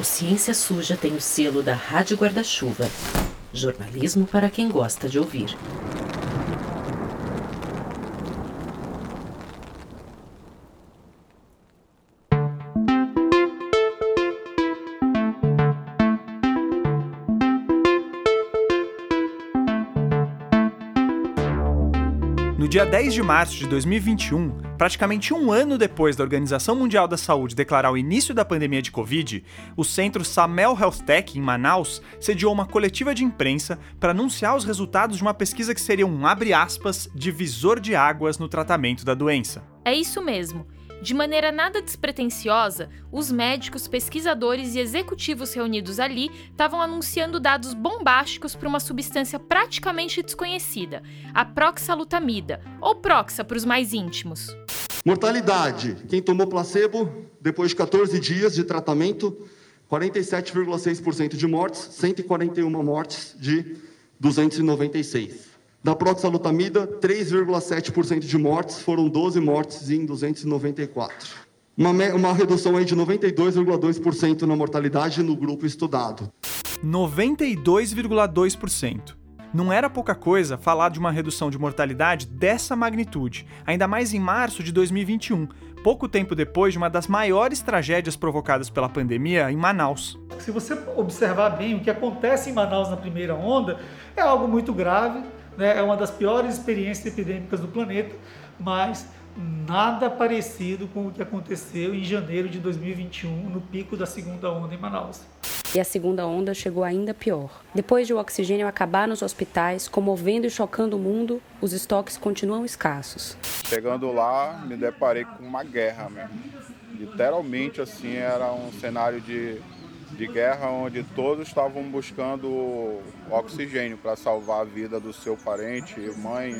O Ciência Suja tem o selo da Rádio Guarda-Chuva. Jornalismo para quem gosta de ouvir. Dia 10 de março de 2021, praticamente um ano depois da Organização Mundial da Saúde declarar o início da pandemia de Covid, o centro Samel Health Tech, em Manaus, sediou uma coletiva de imprensa para anunciar os resultados de uma pesquisa que seria um, abre aspas, divisor de águas no tratamento da doença. É isso mesmo. De maneira nada despretensiosa, os médicos, pesquisadores e executivos reunidos ali estavam anunciando dados bombásticos para uma substância praticamente desconhecida, a proxalutamida, ou proxa para os mais íntimos. Mortalidade: quem tomou placebo depois de 14 dias de tratamento, 47,6% de mortes, 141 mortes de 296. Da proxalutamida, 3,7% de mortes, foram 12 mortes em 294. Uma, uma redução aí de 92,2% na mortalidade no grupo estudado. 92,2%. Não era pouca coisa falar de uma redução de mortalidade dessa magnitude, ainda mais em março de 2021, pouco tempo depois de uma das maiores tragédias provocadas pela pandemia em Manaus. Se você observar bem o que acontece em Manaus na primeira onda, é algo muito grave né, é uma das piores experiências epidêmicas do planeta, mas nada parecido com o que aconteceu em janeiro de 2021, no pico da segunda onda em Manaus. E a segunda onda chegou ainda pior. Depois de o oxigênio acabar nos hospitais, comovendo e chocando o mundo, os estoques continuam escassos. Chegando lá, me deparei com uma guerra mesmo. Literalmente, assim, era um cenário de de guerra onde todos estavam buscando oxigênio para salvar a vida do seu parente, mãe,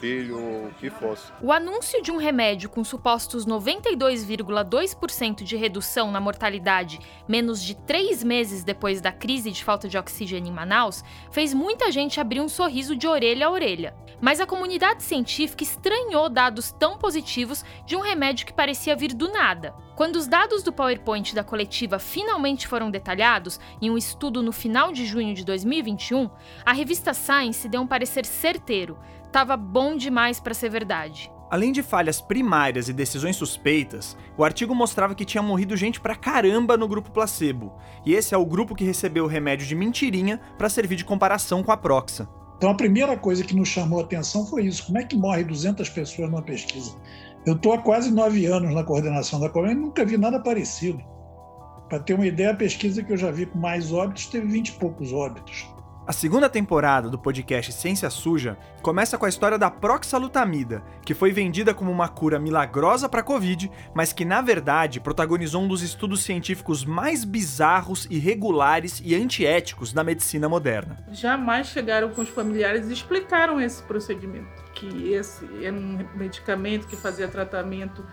filho, o que fosse. O anúncio de um remédio com supostos 92,2% de redução na mortalidade menos de três meses depois da crise de falta de oxigênio em Manaus fez muita gente abrir um sorriso de orelha a orelha. Mas a comunidade científica estranhou dados tão positivos de um remédio que parecia vir do nada. Quando os dados do PowerPoint da coletiva finalmente foram detalhados, em um estudo no final de junho de 2021, a revista Science deu um parecer certeiro, estava bom demais para ser verdade. Além de falhas primárias e decisões suspeitas, o artigo mostrava que tinha morrido gente pra caramba no grupo placebo, e esse é o grupo que recebeu o remédio de mentirinha para servir de comparação com a Proxa. Então a primeira coisa que nos chamou a atenção foi isso: como é que morre 200 pessoas numa pesquisa? Eu estou há quase nove anos na coordenação da colônia e nunca vi nada parecido. Para ter uma ideia, a pesquisa que eu já vi com mais óbitos teve 20 e poucos óbitos. A segunda temporada do podcast Ciência Suja começa com a história da proxalutamida, que foi vendida como uma cura milagrosa para a Covid, mas que na verdade protagonizou um dos estudos científicos mais bizarros, irregulares e antiéticos da medicina moderna. Jamais chegaram com os familiares e explicaram esse procedimento, que esse era um medicamento que fazia tratamento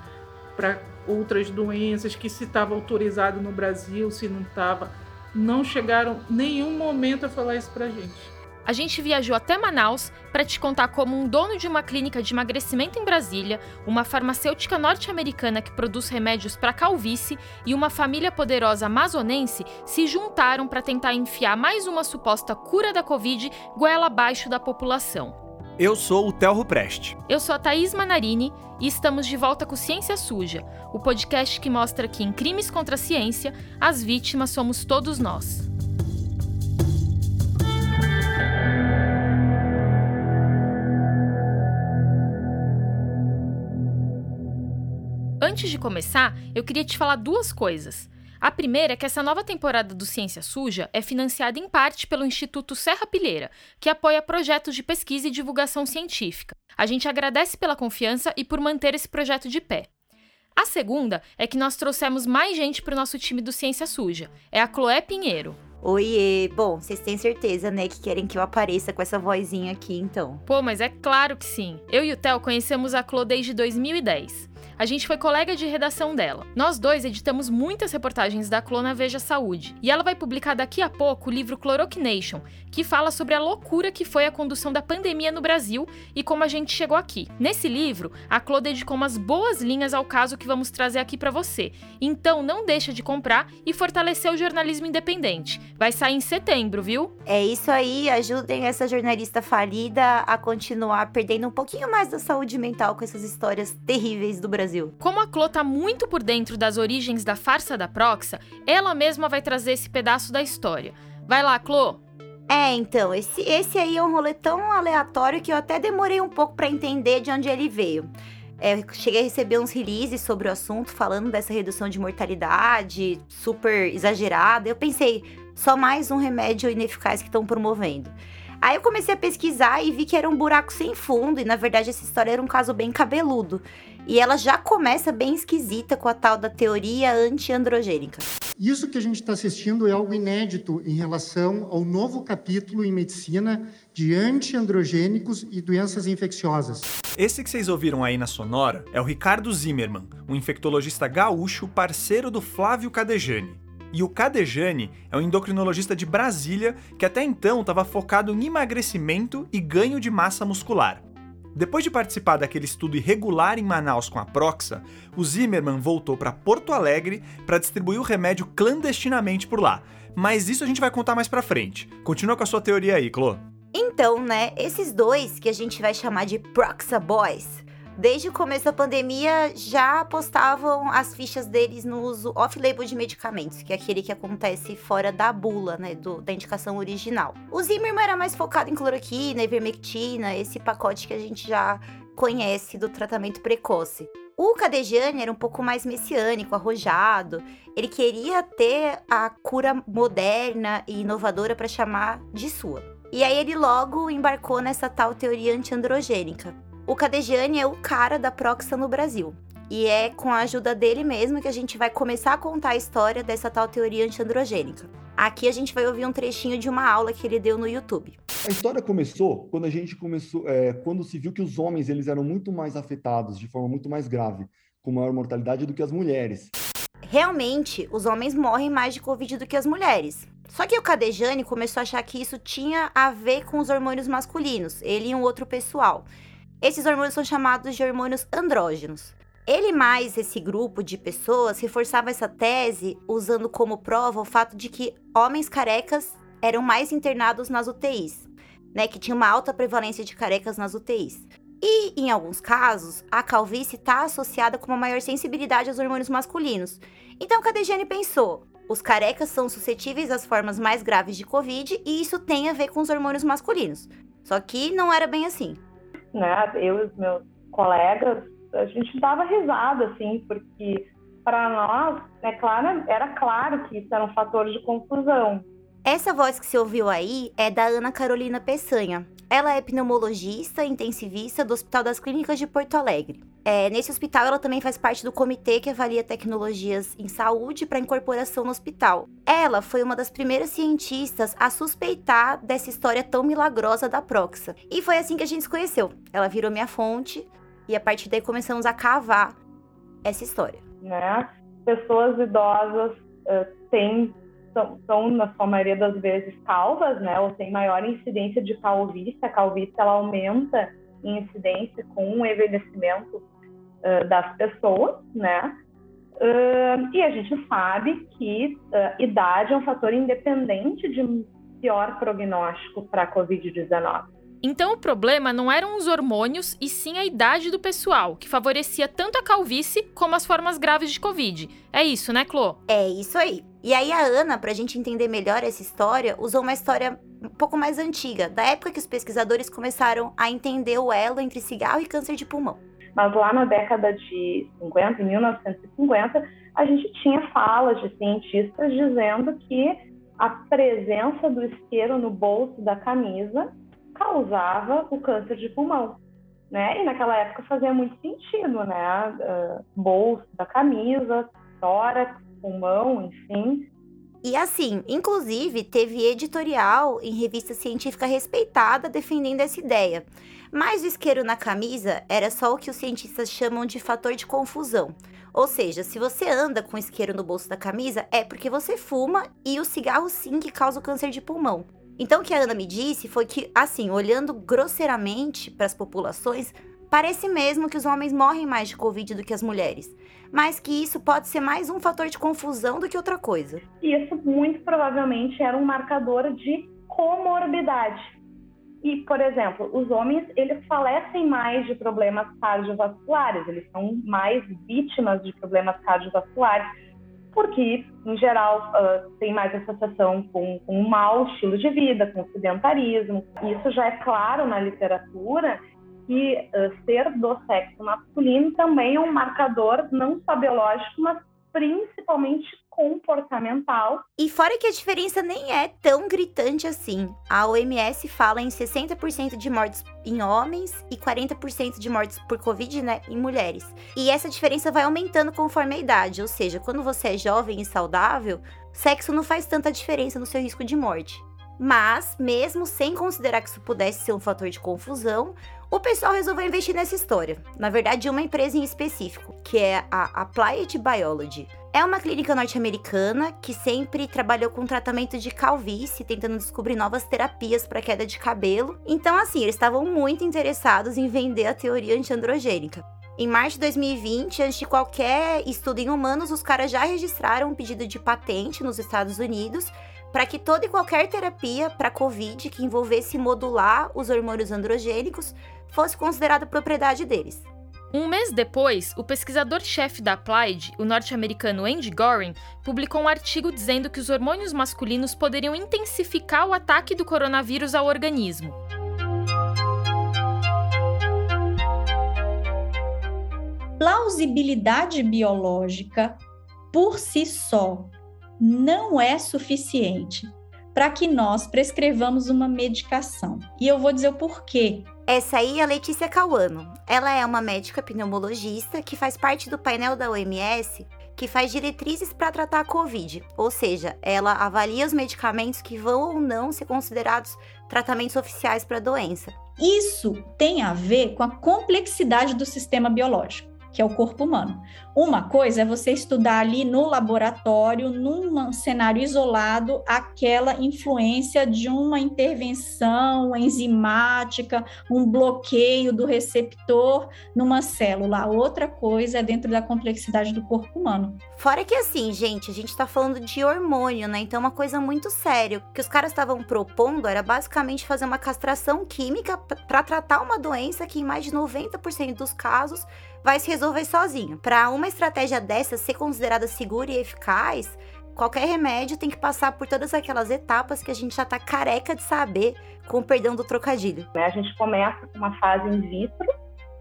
para outras doenças, que se estava autorizado no Brasil, se não estava não chegaram nenhum momento a falar isso pra gente. A gente viajou até Manaus para te contar como um dono de uma clínica de emagrecimento em Brasília, uma farmacêutica norte-americana que produz remédios para calvície e uma família poderosa amazonense se juntaram para tentar enfiar mais uma suposta cura da Covid goela abaixo da população. Eu sou o Telro Preste. Eu sou a Thaís Manarini e estamos de volta com Ciência Suja, o podcast que mostra que em crimes contra a ciência, as vítimas somos todos nós. Antes de começar, eu queria te falar duas coisas. A primeira é que essa nova temporada do Ciência Suja é financiada em parte pelo Instituto Serra Pilheira, que apoia projetos de pesquisa e divulgação científica. A gente agradece pela confiança e por manter esse projeto de pé. A segunda é que nós trouxemos mais gente para o nosso time do Ciência Suja. É a Chloé Pinheiro. Oiê! Bom, vocês têm certeza, né, que querem que eu apareça com essa vozinha aqui, então? Pô, mas é claro que sim. Eu e o Theo conhecemos a Chloé desde 2010. A gente foi colega de redação dela. Nós dois editamos muitas reportagens da Clona Veja Saúde. E ela vai publicar daqui a pouco o livro Chloroquination, que fala sobre a loucura que foi a condução da pandemia no Brasil e como a gente chegou aqui. Nesse livro, a Clô dedicou umas boas linhas ao caso que vamos trazer aqui para você. Então não deixa de comprar e fortalecer o jornalismo independente. Vai sair em setembro, viu? É isso aí, ajudem essa jornalista falida a continuar perdendo um pouquinho mais da saúde mental com essas histórias terríveis do Brasil. Como a Clô tá muito por dentro das origens da farsa da Proxa, ela mesma vai trazer esse pedaço da história. Vai lá, Clô! É, então, esse, esse aí é um rolê tão aleatório que eu até demorei um pouco para entender de onde ele veio. É, cheguei a receber uns releases sobre o assunto, falando dessa redução de mortalidade super exagerada. Eu pensei, só mais um remédio ineficaz que estão promovendo. Aí eu comecei a pesquisar e vi que era um buraco sem fundo, e na verdade essa história era um caso bem cabeludo. E ela já começa bem esquisita com a tal da teoria anti-androgênica. Isso que a gente está assistindo é algo inédito em relação ao novo capítulo em medicina de antiandrogênicos e doenças infecciosas. Esse que vocês ouviram aí na sonora é o Ricardo Zimmermann, um infectologista gaúcho parceiro do Flávio Cadejani. E o Cadejani é um endocrinologista de Brasília que até então estava focado em emagrecimento e ganho de massa muscular. Depois de participar daquele estudo irregular em Manaus com a Proxa, o Zimmermann voltou para Porto Alegre para distribuir o remédio clandestinamente por lá. Mas isso a gente vai contar mais pra frente. Continua com a sua teoria aí, Clô. Então, né, esses dois que a gente vai chamar de Proxa Boys, desde o começo da pandemia já postavam as fichas deles no uso off-label de medicamentos, que é aquele que acontece fora da bula, né, do, da indicação original. O Zimmermann era mais focado em cloroquina, ivermectina, esse pacote que a gente já conhece do tratamento precoce. O Cadejane era um pouco mais messiânico, arrojado. Ele queria ter a cura moderna e inovadora para chamar de sua. E aí ele logo embarcou nessa tal teoria antiandrogênica. O Cadejane é o cara da Proxa no Brasil. E é com a ajuda dele mesmo que a gente vai começar a contar a história dessa tal teoria antiandrogênica. Aqui a gente vai ouvir um trechinho de uma aula que ele deu no YouTube. A história começou quando a gente começou, é, quando se viu que os homens eles eram muito mais afetados de forma muito mais grave, com maior mortalidade do que as mulheres. Realmente, os homens morrem mais de Covid do que as mulheres. Só que o Cadejane começou a achar que isso tinha a ver com os hormônios masculinos, ele e um outro pessoal. Esses hormônios são chamados de hormônios andrógenos. Ele mais esse grupo de pessoas reforçava essa tese usando como prova o fato de que homens carecas eram mais internados nas UTIs, né, que tinha uma alta prevalência de carecas nas UTIs. E, em alguns casos, a calvície está associada com uma maior sensibilidade aos hormônios masculinos. Então, Cadejane pensou: os carecas são suscetíveis às formas mais graves de Covid e isso tem a ver com os hormônios masculinos. Só que não era bem assim. Né, eu e os meus colegas, a gente dava risada, assim, porque para nós, é claro, era claro que isso era um fator de confusão. Essa voz que você ouviu aí é da Ana Carolina Peçanha. Ela é pneumologista intensivista do Hospital das Clínicas de Porto Alegre. É, nesse hospital, ela também faz parte do comitê que avalia tecnologias em saúde para incorporação no hospital. Ela foi uma das primeiras cientistas a suspeitar dessa história tão milagrosa da Proxa. E foi assim que a gente se conheceu. Ela virou minha fonte e a partir daí começamos a cavar essa história. Né? Pessoas idosas uh, têm são, são, na sua maioria das vezes, calvas, né? Ou tem maior incidência de calvície. A calvície, ela aumenta em incidência com o envelhecimento uh, das pessoas, né? Uh, e a gente sabe que uh, idade é um fator independente de pior prognóstico para a Covid-19. Então o problema não eram os hormônios e sim a idade do pessoal, que favorecia tanto a calvície como as formas graves de Covid. É isso, né, Clô? É isso aí. E aí a Ana, para a gente entender melhor essa história, usou uma história um pouco mais antiga, da época que os pesquisadores começaram a entender o elo entre cigarro e câncer de pulmão. Mas lá na década de 50, em 1950, a gente tinha falas de cientistas dizendo que a presença do isqueiro no bolso da camisa causava o câncer de pulmão. Né? E naquela época fazia muito sentido, né? Uh, bolso da camisa, tórax, pulmão, enfim. E assim, inclusive, teve editorial em revista científica respeitada defendendo essa ideia. Mas o isqueiro na camisa era só o que os cientistas chamam de fator de confusão. Ou seja, se você anda com isqueiro no bolso da camisa, é porque você fuma e o cigarro sim que causa o câncer de pulmão. Então o que a Ana me disse foi que, assim, olhando grosseiramente para as populações, parece mesmo que os homens morrem mais de Covid do que as mulheres, mas que isso pode ser mais um fator de confusão do que outra coisa. Isso muito provavelmente era um marcador de comorbidade. E, por exemplo, os homens, eles falecem mais de problemas cardiovasculares, eles são mais vítimas de problemas cardiovasculares porque, em geral, uh, tem mais associação com, com um mau estilo de vida, com sedentarismo. Isso já é claro na literatura que uh, ser do sexo masculino também é um marcador não só biológico, mas principalmente comportamental. E fora que a diferença nem é tão gritante assim. A OMS fala em 60% de mortes em homens e 40% de mortes por Covid né, em mulheres. E essa diferença vai aumentando conforme a idade, ou seja, quando você é jovem e saudável, sexo não faz tanta diferença no seu risco de morte. Mas, mesmo sem considerar que isso pudesse ser um fator de confusão, o pessoal resolveu investir nessa história. Na verdade, uma empresa em específico, que é a Applied Biology. É uma clínica norte-americana que sempre trabalhou com tratamento de calvície, tentando descobrir novas terapias para queda de cabelo. Então, assim, eles estavam muito interessados em vender a teoria antiandrogênica. Em março de 2020, antes de qualquer estudo em humanos, os caras já registraram um pedido de patente nos Estados Unidos para que toda e qualquer terapia para COVID que envolvesse modular os hormônios androgênicos fosse considerada propriedade deles. Um mês depois, o pesquisador-chefe da Applied, o norte-americano Andy Goring, publicou um artigo dizendo que os hormônios masculinos poderiam intensificar o ataque do coronavírus ao organismo. Plausibilidade biológica por si só não é suficiente para que nós prescrevamos uma medicação. E eu vou dizer o porquê. Essa aí é a Letícia Cauano. Ela é uma médica pneumologista que faz parte do painel da OMS que faz diretrizes para tratar a Covid, ou seja, ela avalia os medicamentos que vão ou não ser considerados tratamentos oficiais para a doença. Isso tem a ver com a complexidade do sistema biológico que é o corpo humano. Uma coisa é você estudar ali no laboratório, num cenário isolado, aquela influência de uma intervenção enzimática, um bloqueio do receptor numa célula. Outra coisa é dentro da complexidade do corpo humano. Fora que assim, gente, a gente está falando de hormônio, né? Então é uma coisa muito séria. O que os caras estavam propondo era basicamente fazer uma castração química para tratar uma doença que em mais de 90% dos casos vai se resolver sozinho. Para uma estratégia dessa ser considerada segura e eficaz, qualquer remédio tem que passar por todas aquelas etapas que a gente já está careca de saber, com o perdão do trocadilho. A gente começa com uma fase in vitro,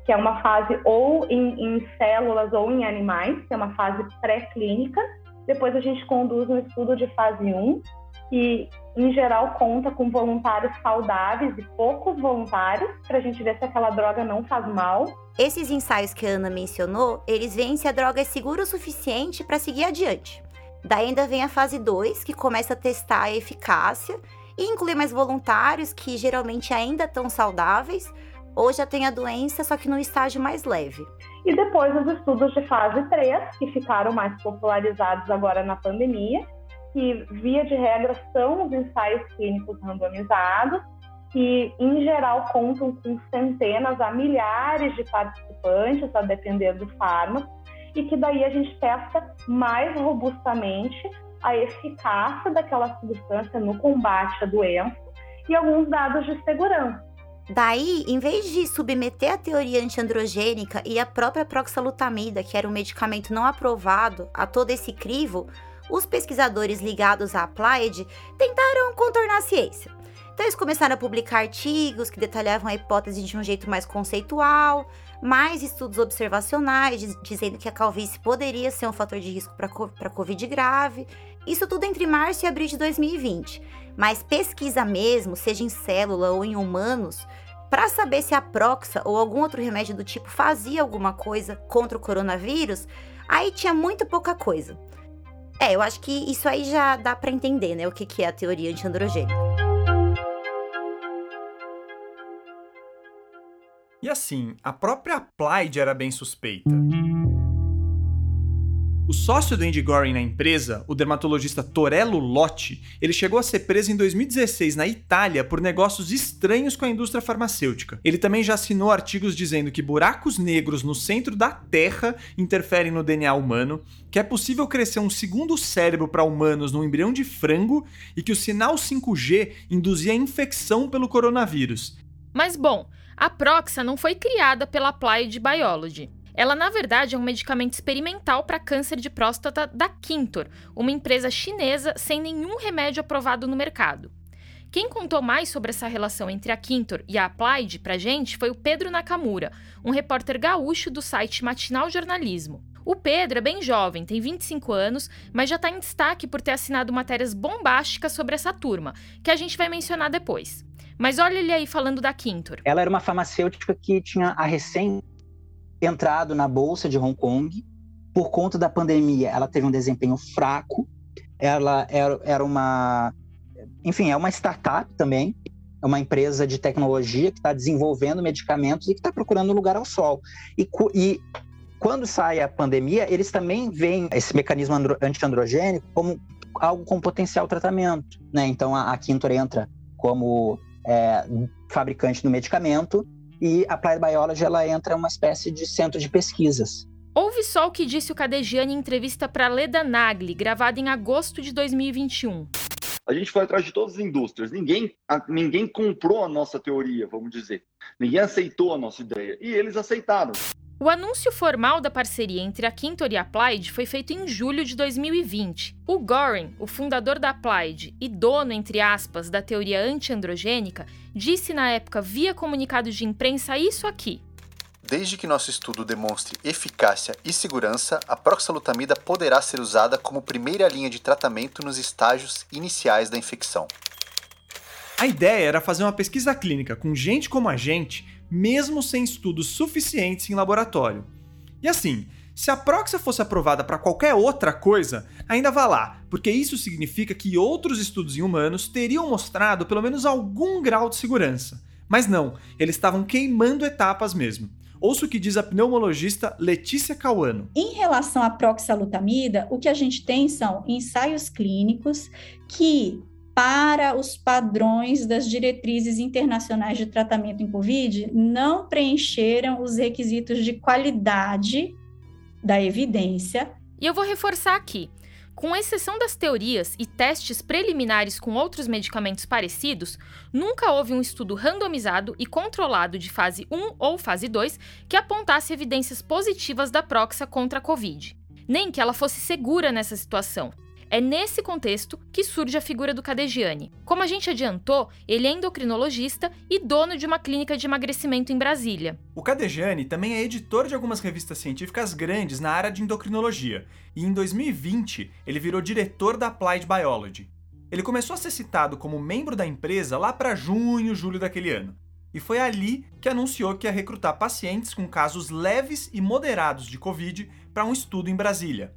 que é uma fase ou em, em células ou em animais, que é uma fase pré-clínica. Depois a gente conduz um estudo de fase 1, que em geral conta com voluntários saudáveis e poucos voluntários, para a gente ver se aquela droga não faz mal. Esses ensaios que a Ana mencionou, eles veem se a droga é segura o suficiente para seguir adiante. Daí ainda vem a fase 2, que começa a testar a eficácia e inclui mais voluntários que geralmente ainda estão saudáveis ou já têm a doença, só que num estágio mais leve. E depois os estudos de fase 3, que ficaram mais popularizados agora na pandemia, que, via de regra, são os ensaios clínicos randomizados, que, em geral, contam com centenas a milhares de participantes, a depender do fármaco, e que daí a gente testa mais robustamente a eficácia daquela substância no combate à doença e alguns dados de segurança. Daí, em vez de submeter a teoria antiandrogênica e a própria proxalutamida, que era um medicamento não aprovado, a todo esse crivo, os pesquisadores ligados à Applied tentaram contornar a ciência. Então eles começaram a publicar artigos que detalhavam a hipótese de um jeito mais conceitual, mais estudos observacionais dizendo que a calvície poderia ser um fator de risco para Covid grave. Isso tudo entre março e abril de 2020. Mas pesquisa mesmo, seja em célula ou em humanos, para saber se a Proxa ou algum outro remédio do tipo fazia alguma coisa contra o coronavírus, aí tinha muito pouca coisa. É, eu acho que isso aí já dá para entender, né, o que, que é a teoria antiandrogênica. E assim, a própria Applied era bem suspeita. O sócio do Andy Goring na empresa, o dermatologista Torello Lotti, ele chegou a ser preso em 2016 na Itália por negócios estranhos com a indústria farmacêutica. Ele também já assinou artigos dizendo que buracos negros no centro da Terra interferem no DNA humano, que é possível crescer um segundo cérebro para humanos num embrião de frango e que o sinal 5G induzia infecção pelo coronavírus. Mas bom, a Proxa não foi criada pela Applied Biology. Ela, na verdade, é um medicamento experimental para câncer de próstata da Quintor, uma empresa chinesa sem nenhum remédio aprovado no mercado. Quem contou mais sobre essa relação entre a Quintor e a Applied pra gente foi o Pedro Nakamura, um repórter gaúcho do site Matinal Jornalismo. O Pedro é bem jovem, tem 25 anos, mas já está em destaque por ter assinado matérias bombásticas sobre essa turma, que a gente vai mencionar depois. Mas olha ele aí falando da Quintor. Ela era uma farmacêutica que tinha a recém entrado na bolsa de Hong Kong. Por conta da pandemia, ela teve um desempenho fraco. Ela era, era uma, enfim, é uma startup também, é uma empresa de tecnologia que está desenvolvendo medicamentos e que está procurando lugar ao sol. E, e quando sai a pandemia, eles também veem esse mecanismo antiandrogênico como algo com potencial tratamento. Né? Então a, a Quintor entra como é, fabricante do medicamento e a Applied Biology ela entra uma espécie de centro de pesquisas. Ouve só o que disse o Cadegiani em entrevista para Leda Nagli, gravada em agosto de 2021. A gente foi atrás de todas as indústrias, ninguém, ninguém comprou a nossa teoria, vamos dizer. Ninguém aceitou a nossa ideia. E eles aceitaram. O anúncio formal da parceria entre a Quintor e a Applied foi feito em julho de 2020. O Goring, o fundador da Applied e dono, entre aspas, da teoria antiandrogênica, disse na época via comunicado de imprensa isso aqui. Desde que nosso estudo demonstre eficácia e segurança, a proxalutamida poderá ser usada como primeira linha de tratamento nos estágios iniciais da infecção. A ideia era fazer uma pesquisa clínica com gente como a gente mesmo sem estudos suficientes em laboratório. E assim, se a Proxa fosse aprovada para qualquer outra coisa, ainda vá lá, porque isso significa que outros estudos em humanos teriam mostrado pelo menos algum grau de segurança. Mas não, eles estavam queimando etapas mesmo. Ouça o que diz a pneumologista Letícia Cauano. Em relação à proxalutamida, o que a gente tem são ensaios clínicos que para os padrões das diretrizes internacionais de tratamento em Covid, não preencheram os requisitos de qualidade da evidência. E eu vou reforçar aqui. Com exceção das teorias e testes preliminares com outros medicamentos parecidos, nunca houve um estudo randomizado e controlado de fase 1 ou fase 2 que apontasse evidências positivas da Proxa contra a Covid. Nem que ela fosse segura nessa situação. É nesse contexto que surge a figura do Cadegiani. Como a gente adiantou, ele é endocrinologista e dono de uma clínica de emagrecimento em Brasília. O Cadegiani também é editor de algumas revistas científicas grandes na área de endocrinologia, e em 2020 ele virou diretor da Applied Biology. Ele começou a ser citado como membro da empresa lá para junho, julho daquele ano. E foi ali que anunciou que ia recrutar pacientes com casos leves e moderados de Covid para um estudo em Brasília.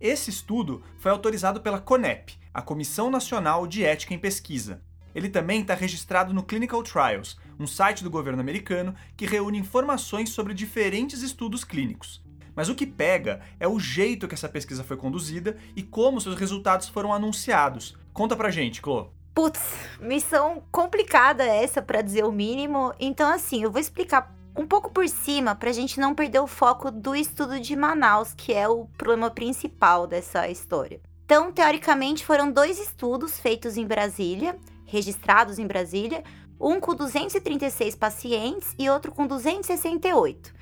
Esse estudo foi autorizado pela CONEP, a Comissão Nacional de Ética em Pesquisa. Ele também está registrado no Clinical Trials, um site do governo americano que reúne informações sobre diferentes estudos clínicos. Mas o que pega é o jeito que essa pesquisa foi conduzida e como seus resultados foram anunciados. Conta pra gente, Clo. Putz, missão complicada essa para dizer o mínimo. Então assim, eu vou explicar um pouco por cima para a gente não perder o foco do estudo de Manaus, que é o problema principal dessa história. Então, teoricamente, foram dois estudos feitos em Brasília, registrados em Brasília, um com 236 pacientes e outro com 268.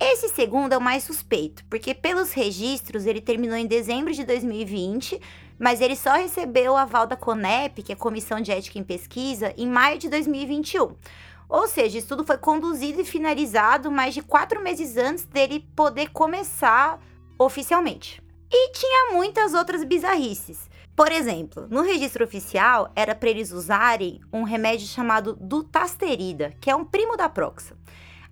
Esse segundo é o mais suspeito, porque pelos registros ele terminou em dezembro de 2020, mas ele só recebeu o aval da CONEP, que é a Comissão de Ética em Pesquisa, em maio de 2021. Ou seja, isso tudo foi conduzido e finalizado mais de quatro meses antes dele poder começar oficialmente. E tinha muitas outras bizarrices. Por exemplo, no registro oficial era para eles usarem um remédio chamado dutasterida, que é um primo da Proxa.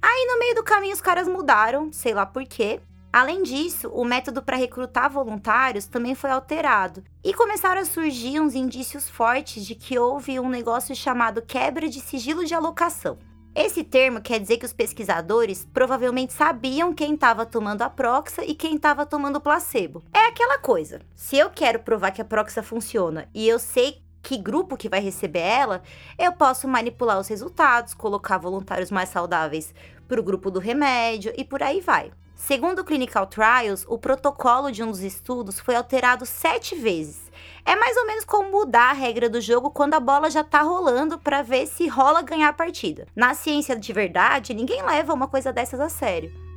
Aí no meio do caminho os caras mudaram, sei lá por quê, Além disso, o método para recrutar voluntários também foi alterado e começaram a surgir uns indícios fortes de que houve um negócio chamado quebra de sigilo de alocação. Esse termo quer dizer que os pesquisadores provavelmente sabiam quem estava tomando a Proxa e quem estava tomando o placebo. É aquela coisa. Se eu quero provar que a Proxa funciona e eu sei que grupo que vai receber ela, eu posso manipular os resultados, colocar voluntários mais saudáveis para o grupo do remédio e por aí vai. Segundo o Clinical Trials, o protocolo de um dos estudos foi alterado sete vezes. É mais ou menos como mudar a regra do jogo quando a bola já tá rolando para ver se rola ganhar a partida. Na ciência de verdade, ninguém leva uma coisa dessas a sério.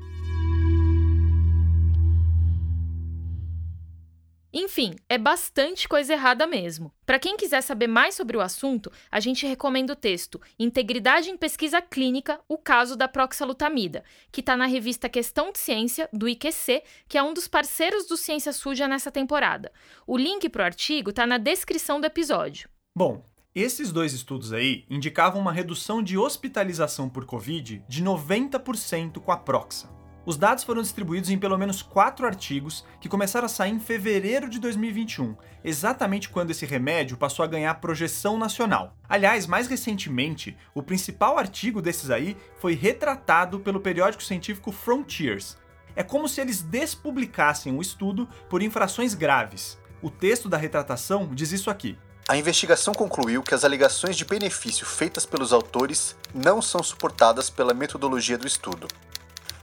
Enfim, é bastante coisa errada mesmo. Para quem quiser saber mais sobre o assunto, a gente recomenda o texto Integridade em Pesquisa Clínica, o caso da proxalutamida, que está na revista Questão de Ciência, do IQC, que é um dos parceiros do Ciência Suja nessa temporada. O link para o artigo está na descrição do episódio. Bom, esses dois estudos aí indicavam uma redução de hospitalização por Covid de 90% com a Proxa. Os dados foram distribuídos em pelo menos quatro artigos que começaram a sair em fevereiro de 2021, exatamente quando esse remédio passou a ganhar projeção nacional. Aliás, mais recentemente, o principal artigo desses aí foi retratado pelo periódico científico Frontiers. É como se eles despublicassem o estudo por infrações graves. O texto da retratação diz isso aqui. A investigação concluiu que as alegações de benefício feitas pelos autores não são suportadas pela metodologia do estudo.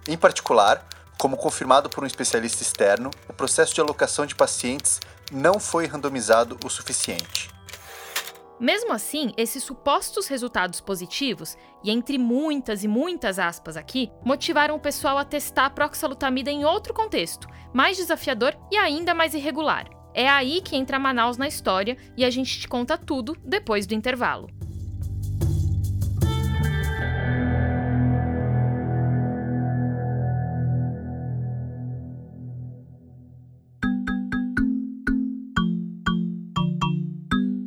Em particular, como confirmado por um especialista externo, o processo de alocação de pacientes não foi randomizado o suficiente. Mesmo assim, esses supostos resultados positivos, e entre muitas e muitas aspas aqui, motivaram o pessoal a testar a proxalutamida em outro contexto, mais desafiador e ainda mais irregular. É aí que entra Manaus na história e a gente te conta tudo depois do intervalo.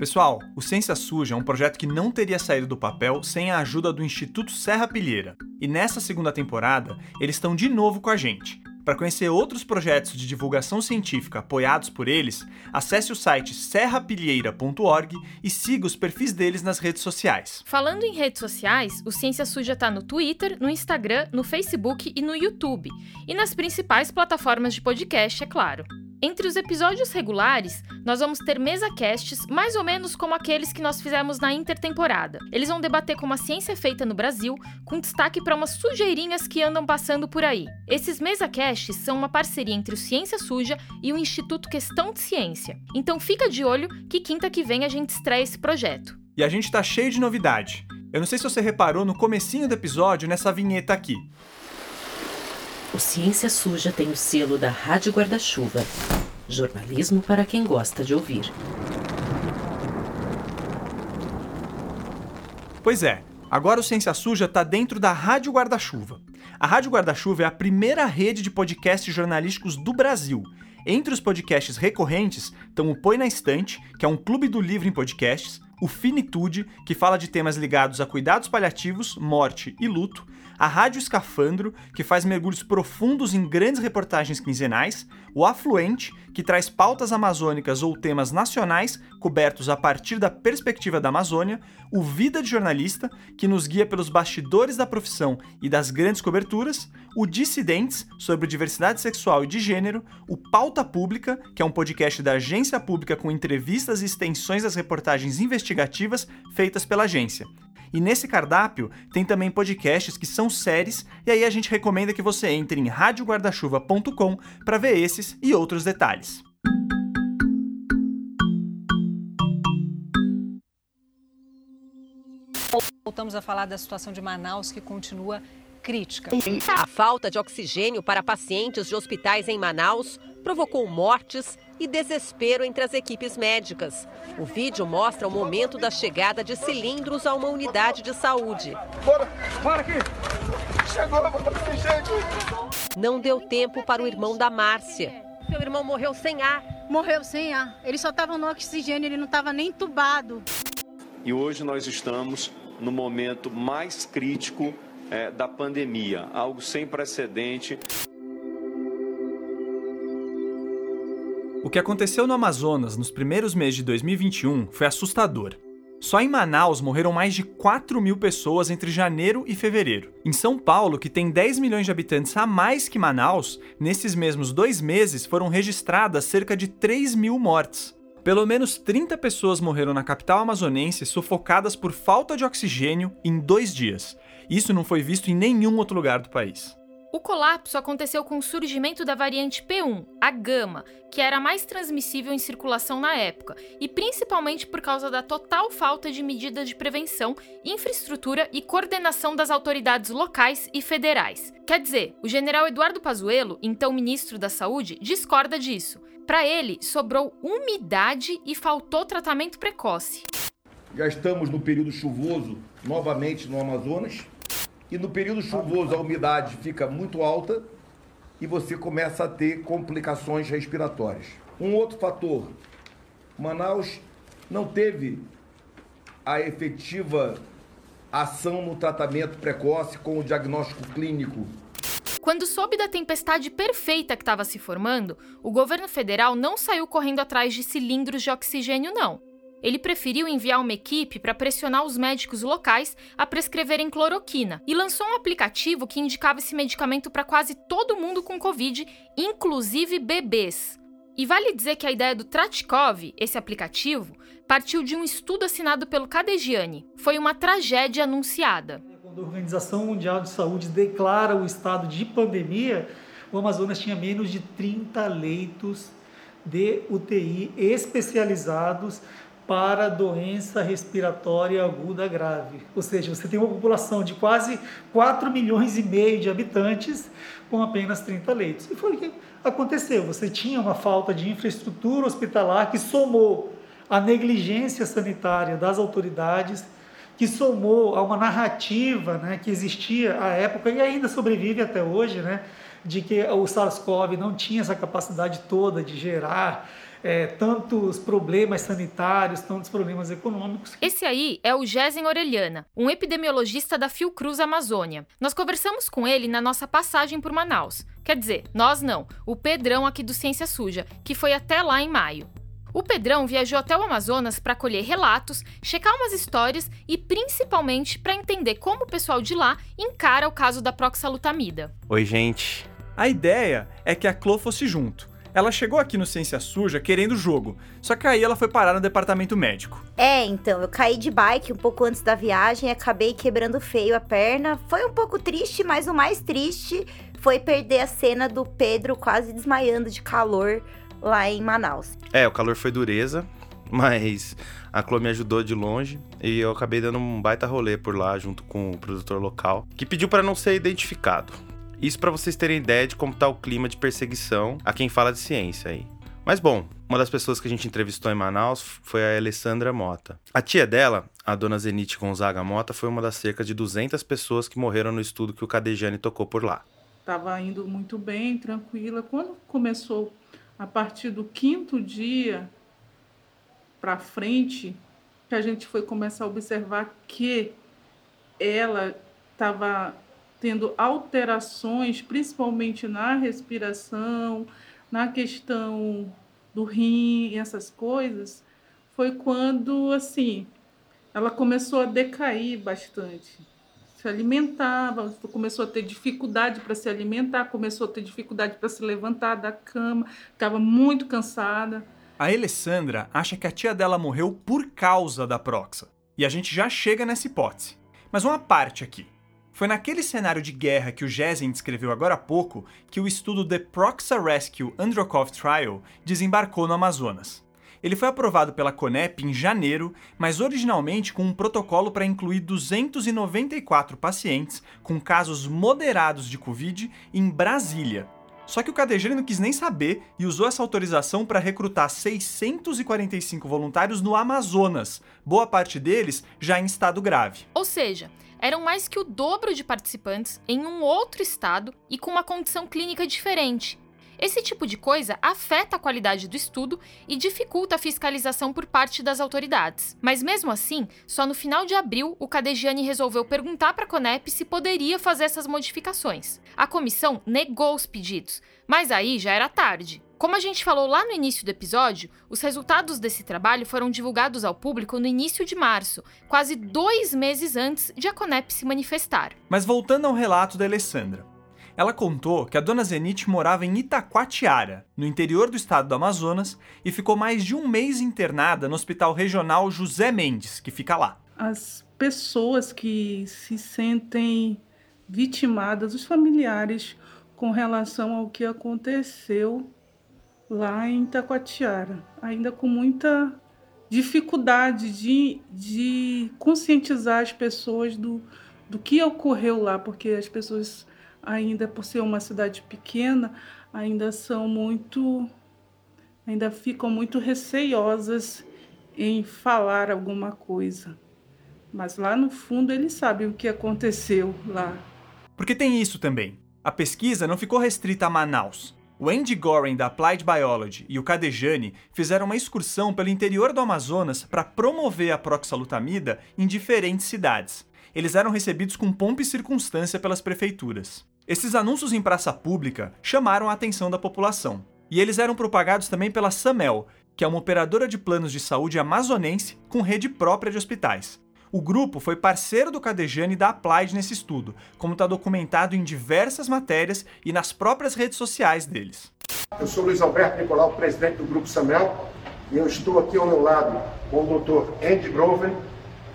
Pessoal, o Ciência Suja é um projeto que não teria saído do papel sem a ajuda do Instituto Serra Pilheira. E nessa segunda temporada, eles estão de novo com a gente. Para conhecer outros projetos de divulgação científica apoiados por eles, acesse o site serrapilheira.org e siga os perfis deles nas redes sociais. Falando em redes sociais, o Ciência Suja está no Twitter, no Instagram, no Facebook e no YouTube. E nas principais plataformas de podcast, é claro. Entre os episódios regulares, nós vamos ter mesa casts mais ou menos como aqueles que nós fizemos na intertemporada. Eles vão debater como a ciência é feita no Brasil, com destaque para umas sujeirinhas que andam passando por aí. Esses mesa casts são uma parceria entre o Ciência Suja e o Instituto Questão de Ciência. Então fica de olho que quinta que vem a gente estreia esse projeto. E a gente tá cheio de novidade. Eu não sei se você reparou no comecinho do episódio nessa vinheta aqui. O Ciência Suja tem o selo da Rádio Guarda-Chuva. Jornalismo para quem gosta de ouvir. Pois é, agora o Ciência Suja está dentro da Rádio Guarda-Chuva. A Rádio Guarda-Chuva é a primeira rede de podcasts jornalísticos do Brasil. Entre os podcasts recorrentes estão o Põe na Estante, que é um clube do livro em podcasts, o Finitude, que fala de temas ligados a cuidados paliativos, morte e luto, a Rádio Escafandro, que faz mergulhos profundos em grandes reportagens quinzenais, o Afluente, que traz pautas amazônicas ou temas nacionais cobertos a partir da perspectiva da Amazônia, o Vida de Jornalista, que nos guia pelos bastidores da profissão e das grandes coberturas, o Dissidentes, sobre diversidade sexual e de gênero, o Pauta Pública, que é um podcast da agência pública com entrevistas e extensões das reportagens investigativas feitas pela agência. E nesse cardápio tem também podcasts que são séries, e aí a gente recomenda que você entre em radioguardachuva.com para ver esses e outros detalhes. Voltamos a falar da situação de Manaus que continua crítica. A falta de oxigênio para pacientes de hospitais em Manaus provocou mortes e desespero entre as equipes médicas. O vídeo mostra o momento da chegada de cilindros a uma unidade de saúde. Bora, bora aqui! Chegou, oxigênio! Não deu tempo para o irmão da Márcia. Seu irmão morreu sem ar. Morreu sem ar. Ele só estava no oxigênio, ele não estava nem entubado. E hoje nós estamos no momento mais crítico é, da pandemia, algo sem precedente. Que aconteceu no Amazonas nos primeiros meses de 2021 foi assustador. Só em Manaus morreram mais de 4 mil pessoas entre janeiro e fevereiro. Em São Paulo, que tem 10 milhões de habitantes a mais que Manaus, nesses mesmos dois meses foram registradas cerca de 3 mil mortes. Pelo menos 30 pessoas morreram na capital amazonense sufocadas por falta de oxigênio em dois dias. Isso não foi visto em nenhum outro lugar do país. O colapso aconteceu com o surgimento da variante P1, a gama, que era mais transmissível em circulação na época, e principalmente por causa da total falta de medidas de prevenção, infraestrutura e coordenação das autoridades locais e federais. Quer dizer, o general Eduardo Pazuello, então ministro da Saúde, discorda disso. Para ele, sobrou umidade e faltou tratamento precoce. Já estamos no período chuvoso novamente no Amazonas e no período chuvoso a umidade fica muito alta e você começa a ter complicações respiratórias. Um outro fator, Manaus não teve a efetiva ação no tratamento precoce com o diagnóstico clínico. Quando soube da tempestade perfeita que estava se formando, o governo federal não saiu correndo atrás de cilindros de oxigênio, não ele preferiu enviar uma equipe para pressionar os médicos locais a prescreverem cloroquina e lançou um aplicativo que indicava esse medicamento para quase todo mundo com Covid, inclusive bebês. E vale dizer que a ideia do Tratikov, esse aplicativo, partiu de um estudo assinado pelo Cadegiani. Foi uma tragédia anunciada. Quando a Organização Mundial de Saúde declara o estado de pandemia, o Amazonas tinha menos de 30 leitos de UTI especializados para doença respiratória aguda grave. Ou seja, você tem uma população de quase 4 milhões e meio de habitantes com apenas 30 leitos. E foi o que aconteceu. Você tinha uma falta de infraestrutura hospitalar que somou a negligência sanitária das autoridades, que somou a uma narrativa né, que existia à época e ainda sobrevive até hoje, né, de que o SARS-CoV não tinha essa capacidade toda de gerar é, tantos problemas sanitários, tantos problemas econômicos. Esse aí é o Gesen Orelhana, um epidemiologista da Fiocruz Amazônia. Nós conversamos com ele na nossa passagem por Manaus. Quer dizer, nós não, o Pedrão aqui do Ciência Suja, que foi até lá em maio. O Pedrão viajou até o Amazonas para colher relatos, checar umas histórias e principalmente para entender como o pessoal de lá encara o caso da proxalutamida. Oi, gente. A ideia é que a Clô fosse junto, ela chegou aqui no Ciência Suja querendo o jogo, só que aí ela foi parar no departamento médico. É, então, eu caí de bike um pouco antes da viagem e acabei quebrando feio a perna. Foi um pouco triste, mas o mais triste foi perder a cena do Pedro quase desmaiando de calor lá em Manaus. É, o calor foi dureza, mas a Chloe me ajudou de longe e eu acabei dando um baita rolê por lá junto com o produtor local, que pediu para não ser identificado. Isso para vocês terem ideia de como tá o clima de perseguição a quem fala de ciência aí. Mas bom, uma das pessoas que a gente entrevistou em Manaus foi a Alessandra Mota. A tia dela, a dona Zenite Gonzaga Mota, foi uma das cerca de 200 pessoas que morreram no estudo que o Cadejane tocou por lá. Estava indo muito bem, tranquila. Quando começou, a partir do quinto dia para frente, que a gente foi começar a observar que ela estava tendo alterações, principalmente na respiração, na questão do rim e essas coisas, foi quando assim ela começou a decair bastante. Se alimentava, começou a ter dificuldade para se alimentar, começou a ter dificuldade para se levantar da cama, ficava muito cansada. A Alessandra acha que a tia dela morreu por causa da proxa. E a gente já chega nessa hipótese. Mas uma parte aqui. Foi naquele cenário de guerra que o Jezen descreveu agora há pouco que o estudo The Proxa Rescue Androkov Trial desembarcou no Amazonas. Ele foi aprovado pela CONEP em janeiro, mas originalmente com um protocolo para incluir 294 pacientes com casos moderados de Covid em Brasília. Só que o Cadejane não quis nem saber e usou essa autorização para recrutar 645 voluntários no Amazonas, boa parte deles já em estado grave. Ou seja, eram mais que o dobro de participantes em um outro estado e com uma condição clínica diferente. Esse tipo de coisa afeta a qualidade do estudo e dificulta a fiscalização por parte das autoridades. Mas mesmo assim, só no final de abril o Cadegiani resolveu perguntar para a Conep se poderia fazer essas modificações. A comissão negou os pedidos, mas aí já era tarde. Como a gente falou lá no início do episódio, os resultados desse trabalho foram divulgados ao público no início de março, quase dois meses antes de a Conep se manifestar. Mas voltando ao relato da Alessandra. Ela contou que a dona Zenite morava em Itacoatiara, no interior do estado do Amazonas, e ficou mais de um mês internada no Hospital Regional José Mendes, que fica lá. As pessoas que se sentem vitimadas, os familiares, com relação ao que aconteceu lá em Itacoatiara, ainda com muita dificuldade de, de conscientizar as pessoas do, do que ocorreu lá, porque as pessoas ainda por ser uma cidade pequena, ainda são muito ainda ficam muito receiosas em falar alguma coisa. Mas lá no fundo eles sabem o que aconteceu lá. Porque tem isso também. A pesquisa não ficou restrita a Manaus. O Andy Goren da Applied Biology e o Cadejane fizeram uma excursão pelo interior do Amazonas para promover a proxalutamida em diferentes cidades. Eles eram recebidos com pompa e circunstância pelas prefeituras. Esses anúncios em praça pública chamaram a atenção da população. E eles eram propagados também pela Samel, que é uma operadora de planos de saúde amazonense com rede própria de hospitais. O grupo foi parceiro do Cadejane e da Applied nesse estudo, como está documentado em diversas matérias e nas próprias redes sociais deles. Eu sou Luiz Alberto Nicolau, presidente do Grupo Samel, e eu estou aqui ao meu lado com o Dr. Andy Grover,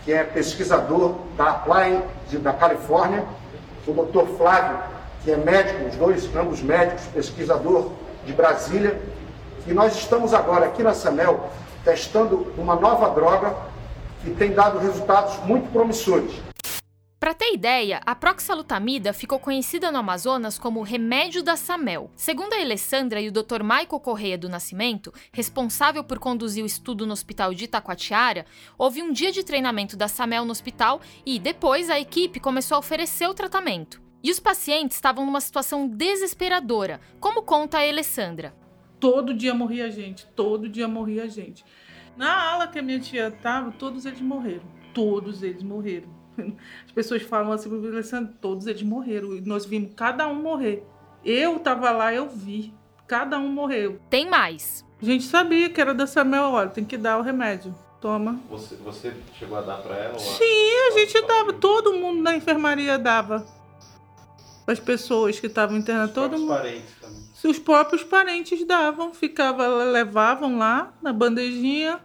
que é pesquisador da Applied da Califórnia, o Dr. Flávio que é médico, os dois, ambos médicos, pesquisador de Brasília. E nós estamos agora aqui na Samel testando uma nova droga que tem dado resultados muito promissores. Para ter ideia, a proxalutamida ficou conhecida no Amazonas como remédio da Samel. Segundo a Alessandra e o Dr. Michael Correia do Nascimento, responsável por conduzir o estudo no hospital de Itacoatiara, houve um dia de treinamento da Samel no hospital e depois a equipe começou a oferecer o tratamento. E os pacientes estavam numa situação desesperadora, como conta a Alessandra. Todo dia morria gente, todo dia morria gente. Na ala que a minha tia estava, todos eles morreram. Todos eles morreram. As pessoas falam assim para Alessandra, todos eles morreram. E nós vimos cada um morrer. Eu estava lá, eu vi. Cada um morreu. Tem mais. A gente sabia que era da Samuel, olha, tem que dar o remédio. Toma. Você, você chegou a dar para ela? Sim, a gente dava. Todo mundo na enfermaria dava as pessoas que estavam internadas, todo mundo. Se os próprios parentes davam, ficava, levavam lá na bandejinha,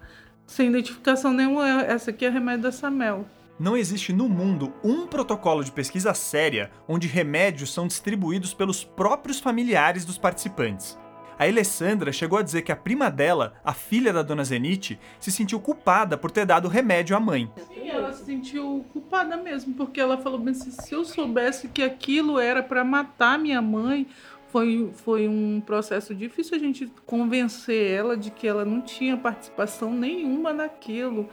sem identificação nenhuma. Essa aqui é remédio da Samel. Não existe no mundo um protocolo de pesquisa séria onde remédios são distribuídos pelos próprios familiares dos participantes. A Alessandra chegou a dizer que a prima dela, a filha da dona Zenite, se sentiu culpada por ter dado remédio à mãe. Sim, ela se sentiu culpada mesmo, porque ela falou bem se eu soubesse que aquilo era para matar minha mãe, foi, foi um processo difícil a gente convencer ela de que ela não tinha participação nenhuma naquilo,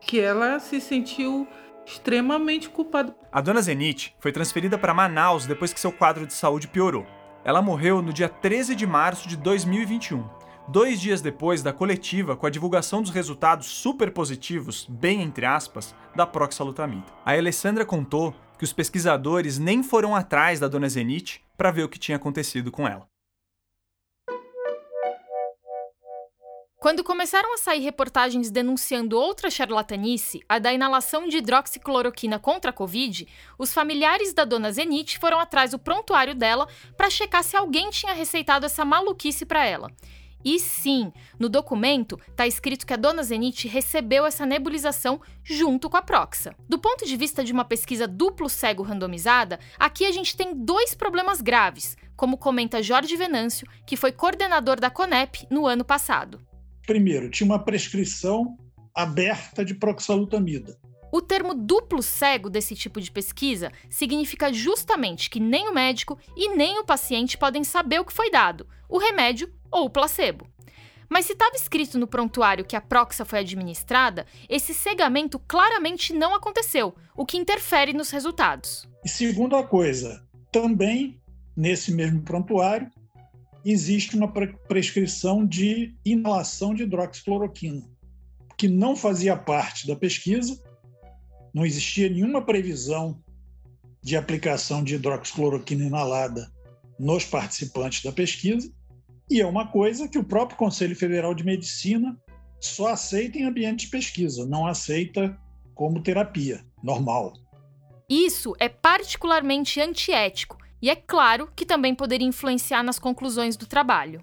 que ela se sentiu extremamente culpada. A dona Zenite foi transferida para Manaus depois que seu quadro de saúde piorou. Ela morreu no dia 13 de março de 2021, dois dias depois da coletiva com a divulgação dos resultados super positivos, bem entre aspas, da proxalutamida. A Alessandra contou que os pesquisadores nem foram atrás da dona Zenite para ver o que tinha acontecido com ela. Quando começaram a sair reportagens denunciando outra charlatanice, a da inalação de hidroxicloroquina contra a Covid, os familiares da dona Zenite foram atrás do prontuário dela para checar se alguém tinha receitado essa maluquice para ela. E sim, no documento está escrito que a dona Zenite recebeu essa nebulização junto com a Proxa. Do ponto de vista de uma pesquisa duplo cego randomizada, aqui a gente tem dois problemas graves, como comenta Jorge Venâncio, que foi coordenador da CONEP no ano passado. Primeiro, tinha uma prescrição aberta de proxalutamida. O termo duplo cego desse tipo de pesquisa significa justamente que nem o médico e nem o paciente podem saber o que foi dado, o remédio ou placebo. Mas se estava escrito no prontuário que a proxa foi administrada, esse cegamento claramente não aconteceu, o que interfere nos resultados. E segunda coisa, também nesse mesmo prontuário existe uma prescrição de inalação de hidroxicloroquina, que não fazia parte da pesquisa, não existia nenhuma previsão de aplicação de hidroxicloroquina inalada nos participantes da pesquisa, E é uma coisa que o próprio Conselho Federal de Medicina só aceita em ambiente de pesquisa, não aceita como terapia normal. Isso é particularmente antiético e é claro que também poderia influenciar nas conclusões do trabalho.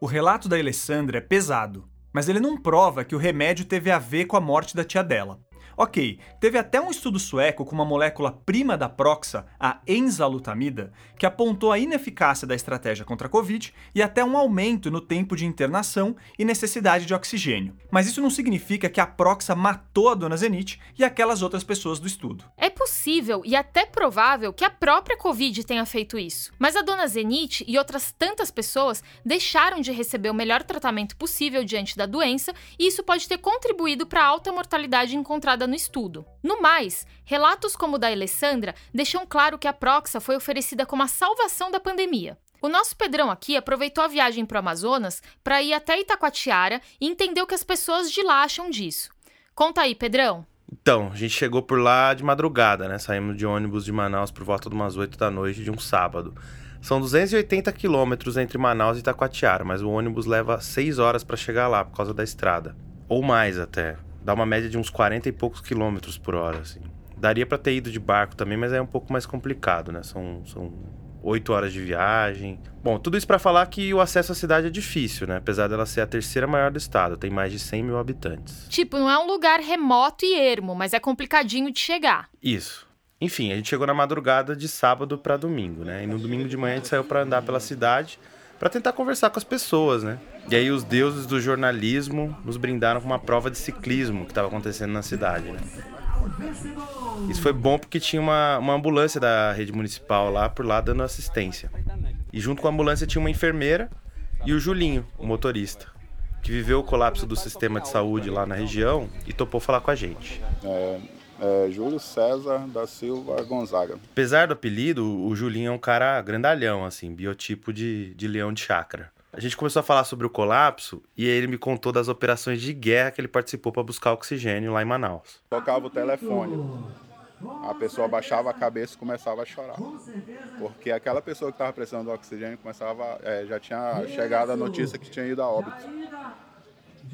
O relato da Alessandra é pesado, mas ele não prova que o remédio teve a ver com a morte da tia dela. Ok, teve até um estudo sueco com uma molécula prima da Proxa, a enzalutamida, que apontou a ineficácia da estratégia contra a Covid e até um aumento no tempo de internação e necessidade de oxigênio. Mas isso não significa que a Proxa matou a dona Zenit e aquelas outras pessoas do estudo. É possível e até provável que a própria Covid tenha feito isso. Mas a dona Zenit e outras tantas pessoas deixaram de receber o melhor tratamento possível diante da doença, e isso pode ter contribuído para a alta mortalidade encontrada no estudo. No mais, relatos como o da Alessandra deixam claro que a Proxa foi oferecida como a salvação da pandemia. O nosso Pedrão aqui aproveitou a viagem para o Amazonas para ir até Itacoatiara e entender o que as pessoas de lá acham disso. Conta aí, Pedrão. Então, a gente chegou por lá de madrugada, né? Saímos de ônibus de Manaus por volta de umas 8 da noite de um sábado. São 280 quilômetros entre Manaus e Itacoatiara, mas o ônibus leva 6 horas para chegar lá por causa da estrada. Ou mais até dá uma média de uns 40 e poucos quilômetros por hora, assim. Daria para ter ido de barco também, mas é um pouco mais complicado, né? São, são 8 horas de viagem. Bom, tudo isso para falar que o acesso à cidade é difícil, né? Apesar dela ser a terceira maior do estado, tem mais de 100 mil habitantes. Tipo, não é um lugar remoto e ermo, mas é complicadinho de chegar. Isso. Enfim, a gente chegou na madrugada de sábado para domingo, né? E no domingo de manhã a gente saiu para andar pela cidade para tentar conversar com as pessoas, né? E aí os deuses do jornalismo nos brindaram com uma prova de ciclismo que estava acontecendo na cidade, né? Isso foi bom porque tinha uma, uma ambulância da rede municipal lá por lá dando assistência. E junto com a ambulância tinha uma enfermeira e o Julinho, o motorista, que viveu o colapso do sistema de saúde lá na região e topou falar com a gente. É, é, Júlio César da Silva Gonzaga. Apesar do apelido, o Julinho é um cara grandalhão, assim, biotipo de, de leão de chácara. A gente começou a falar sobre o colapso e ele me contou das operações de guerra que ele participou para buscar oxigênio lá em Manaus. Tocava o telefone. A pessoa baixava a cabeça e começava a chorar. Porque aquela pessoa que estava precisando do oxigênio começava, é, já tinha chegado a notícia que tinha ido a óbito.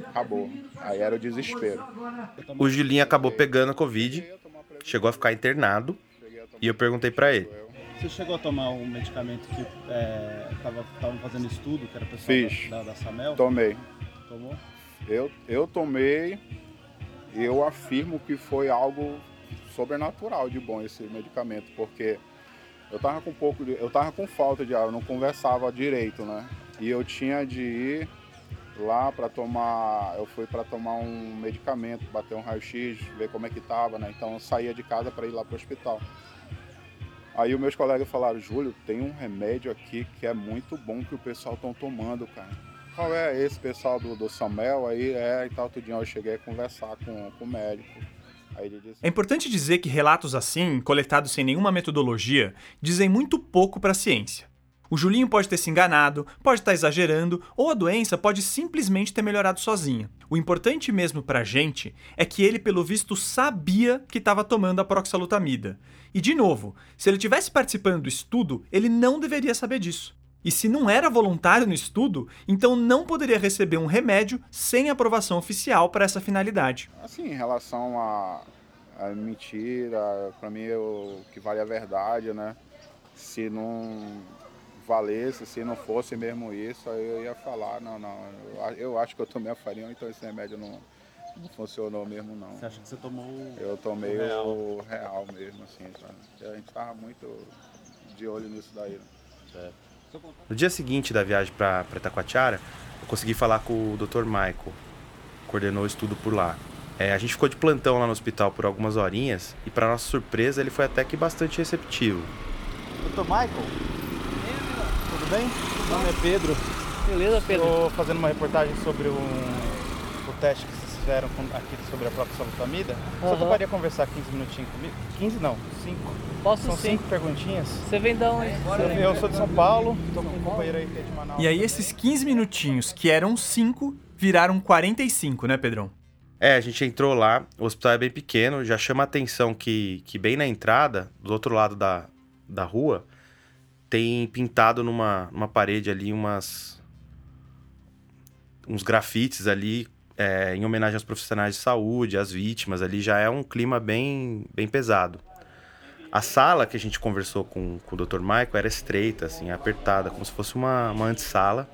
Acabou. Aí era o desespero. O Julinho acabou pegando a Covid, chegou a ficar internado e eu perguntei para ele. Você chegou a tomar um medicamento que estavam é, fazendo estudo, que era pessoal Fiz. Da, da, da Samel? Tomei. Tomou? Eu, eu tomei e eu afirmo que foi algo sobrenatural de bom esse medicamento, porque eu tava com um pouco de, eu tava com falta de ar, eu não conversava direito, né? E eu tinha de ir lá para tomar, eu fui para tomar um medicamento, bater um raio-x, ver como é que tava, né? Então eu saía de casa para ir lá pro hospital. Aí os meus colegas falaram, Júlio, tem um remédio aqui que é muito bom que o pessoal estão tomando, cara. Qual é esse pessoal do, do Samuel? Aí é, e tal, tudinho. Eu cheguei a conversar com, com o médico. Disse... É importante dizer que relatos assim, coletados sem nenhuma metodologia, dizem muito pouco para a ciência. O Julinho pode ter se enganado, pode estar exagerando, ou a doença pode simplesmente ter melhorado sozinha. O importante mesmo pra gente é que ele, pelo visto, sabia que estava tomando a proxalutamida. E, de novo, se ele tivesse participando do estudo, ele não deveria saber disso. E se não era voluntário no estudo, então não poderia receber um remédio sem aprovação oficial para essa finalidade. Assim, em relação a, a mentira, para mim o que vale a verdade, né? Se não valesse, se não fosse mesmo isso, aí eu ia falar, não, não, eu acho que eu tomei a farinha, então esse remédio não, não funcionou mesmo não. Você acha que você tomou o Eu tomei o real, o real mesmo, assim, sabe? A gente tava muito de olho nisso daí. Né? Certo. No dia seguinte da viagem para Itacoatiara, eu consegui falar com o Dr. Michael, que coordenou o estudo por lá. É, a gente ficou de plantão lá no hospital por algumas horinhas e, para nossa surpresa, ele foi até que bastante receptivo. Dr. Michael? Tudo bem? Meu nome é Pedro. Beleza, Pedro? Estou fazendo uma reportagem sobre um, o teste que vocês fizeram aqui sobre a própria salutamida. Uhum. Você toparia conversar 15 minutinhos comigo? 15 não, 5. Posso São sim. cinco perguntinhas. Você vem da onde? Eu sou de São Paulo, estou com um companheiro aí que é de Manaus. E aí esses 15 minutinhos, que eram 5, viraram 45, né, Pedrão? É, a gente entrou lá, o hospital é bem pequeno, já chama a atenção que, que bem na entrada, do outro lado da, da rua, tem pintado numa, numa parede ali umas, uns grafites ali é, em homenagem aos profissionais de saúde, às vítimas ali, já é um clima bem, bem pesado. A sala que a gente conversou com, com o Dr. Michael era estreita, assim, apertada, como se fosse uma, uma antessala.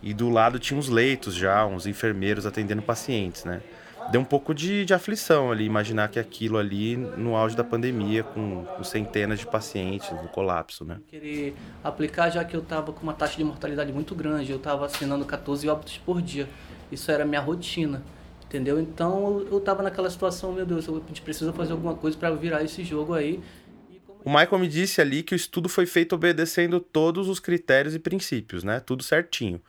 E do lado tinha uns leitos já, uns enfermeiros atendendo pacientes, né? Deu um pouco de, de aflição ali, imaginar que aquilo ali, no auge da pandemia, com, com centenas de pacientes, no colapso, né? Querer aplicar, já que eu estava com uma taxa de mortalidade muito grande, eu estava assinando 14 óbitos por dia. Isso era minha rotina, entendeu? Então eu estava naquela situação, meu Deus, a gente precisa fazer alguma coisa para virar esse jogo aí. O Michael me disse ali que o estudo foi feito obedecendo todos os critérios e princípios, né? Tudo certinho.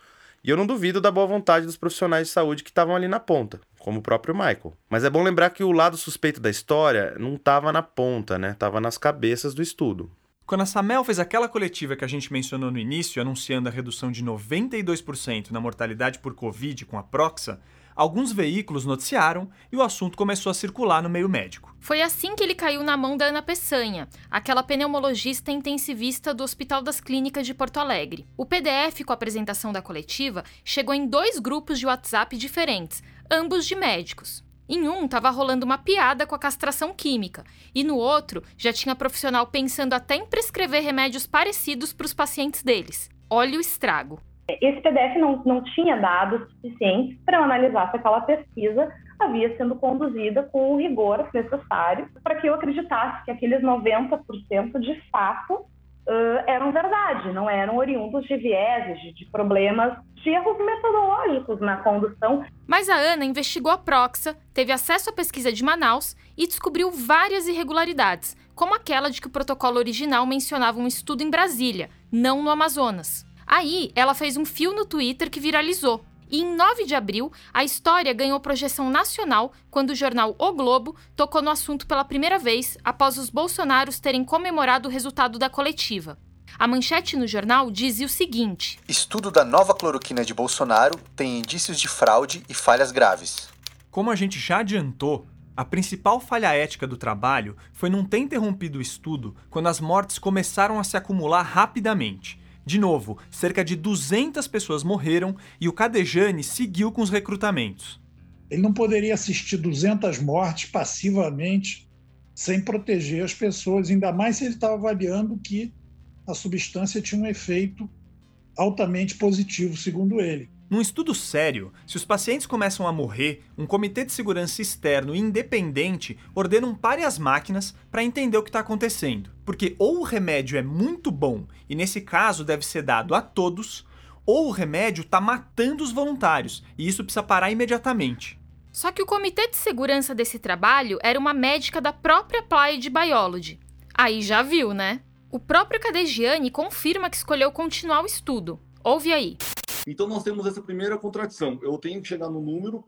E eu não duvido da boa vontade dos profissionais de saúde que estavam ali na ponta, como o próprio Michael. Mas é bom lembrar que o lado suspeito da história não estava na ponta, né? Tava nas cabeças do estudo. Quando a Samel fez aquela coletiva que a gente mencionou no início, anunciando a redução de 92% na mortalidade por Covid com a Proxa, alguns veículos noticiaram e o assunto começou a circular no meio médico. Foi assim que ele caiu na mão da Ana Peçanha, aquela pneumologista intensivista do Hospital das Clínicas de Porto Alegre. O PDF com a apresentação da coletiva chegou em dois grupos de WhatsApp diferentes, ambos de médicos. Em um, estava rolando uma piada com a castração química, e no outro, já tinha profissional pensando até em prescrever remédios parecidos para os pacientes deles. Olha o estrago. Esse PDF não, não tinha dados suficientes para analisar se aquela pesquisa havia sendo conduzida com o rigor necessário para que eu acreditasse que aqueles 90% de fato uh, eram verdade, não eram oriundos de vieses, de, de problemas, de erros metodológicos na condução. Mas a Ana investigou a Proxa, teve acesso à pesquisa de Manaus e descobriu várias irregularidades, como aquela de que o protocolo original mencionava um estudo em Brasília, não no Amazonas. Aí, ela fez um fio no Twitter que viralizou. E em 9 de abril, a história ganhou projeção nacional quando o jornal O Globo tocou no assunto pela primeira vez após os bolsonaros terem comemorado o resultado da coletiva. A manchete no jornal dizia o seguinte: Estudo da nova cloroquina de Bolsonaro tem indícios de fraude e falhas graves. Como a gente já adiantou, a principal falha ética do trabalho foi não ter interrompido o estudo quando as mortes começaram a se acumular rapidamente de novo, cerca de 200 pessoas morreram e o Cadejane seguiu com os recrutamentos. Ele não poderia assistir 200 mortes passivamente sem proteger as pessoas, ainda mais se ele estava avaliando que a substância tinha um efeito altamente positivo, segundo ele. Num estudo sério, se os pacientes começam a morrer, um comitê de segurança externo independente ordena um pare as máquinas para entender o que está acontecendo. Porque ou o remédio é muito bom e nesse caso deve ser dado a todos, ou o remédio está matando os voluntários e isso precisa parar imediatamente. Só que o comitê de segurança desse trabalho era uma médica da própria Applied Biology. Aí já viu, né? O próprio Cadegiani confirma que escolheu continuar o estudo. Ouve aí. Então nós temos essa primeira contradição. Eu tenho que chegar no número,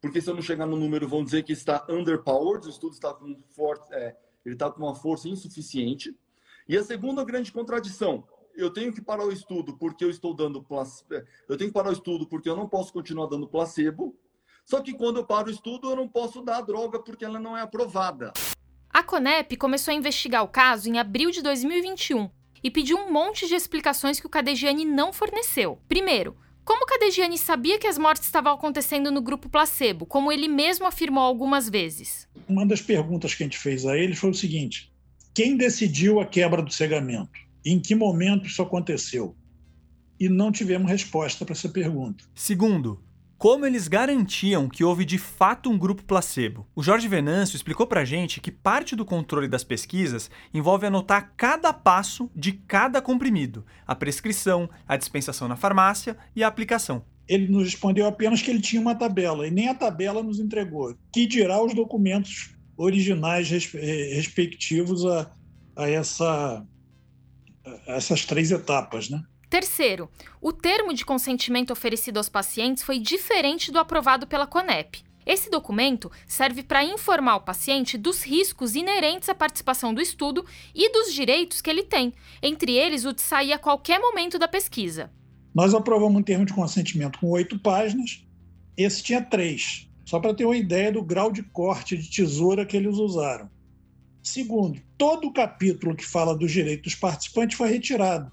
porque se eu não chegar no número, vão dizer que está underpowered, o estudo está com forte, é, ele está com uma força insuficiente. E a segunda grande contradição, eu tenho que parar o estudo porque eu estou dando placebo, eu tenho que parar o estudo porque eu não posso continuar dando placebo. Só que quando eu paro o estudo, eu não posso dar a droga porque ela não é aprovada. A Conep começou a investigar o caso em abril de 2021 e pediu um monte de explicações que o Cadegiani não forneceu. Primeiro, como Cadegiani sabia que as mortes estavam acontecendo no grupo placebo, como ele mesmo afirmou algumas vezes? Uma das perguntas que a gente fez a ele foi o seguinte: quem decidiu a quebra do cegamento? Em que momento isso aconteceu? E não tivemos resposta para essa pergunta. Segundo, como eles garantiam que houve de fato um grupo placebo. O Jorge Venâncio explicou pra gente que parte do controle das pesquisas envolve anotar cada passo de cada comprimido, a prescrição, a dispensação na farmácia e a aplicação. Ele nos respondeu apenas que ele tinha uma tabela e nem a tabela nos entregou. Que dirá os documentos originais eh, respectivos a, a, essa, a essas três etapas, né? Terceiro, o termo de consentimento oferecido aos pacientes foi diferente do aprovado pela CONEP. Esse documento serve para informar o paciente dos riscos inerentes à participação do estudo e dos direitos que ele tem, entre eles o de sair a qualquer momento da pesquisa. Nós aprovamos um termo de consentimento com oito páginas, esse tinha três, só para ter uma ideia do grau de corte de tesoura que eles usaram. Segundo, todo o capítulo que fala dos direitos dos participantes foi retirado.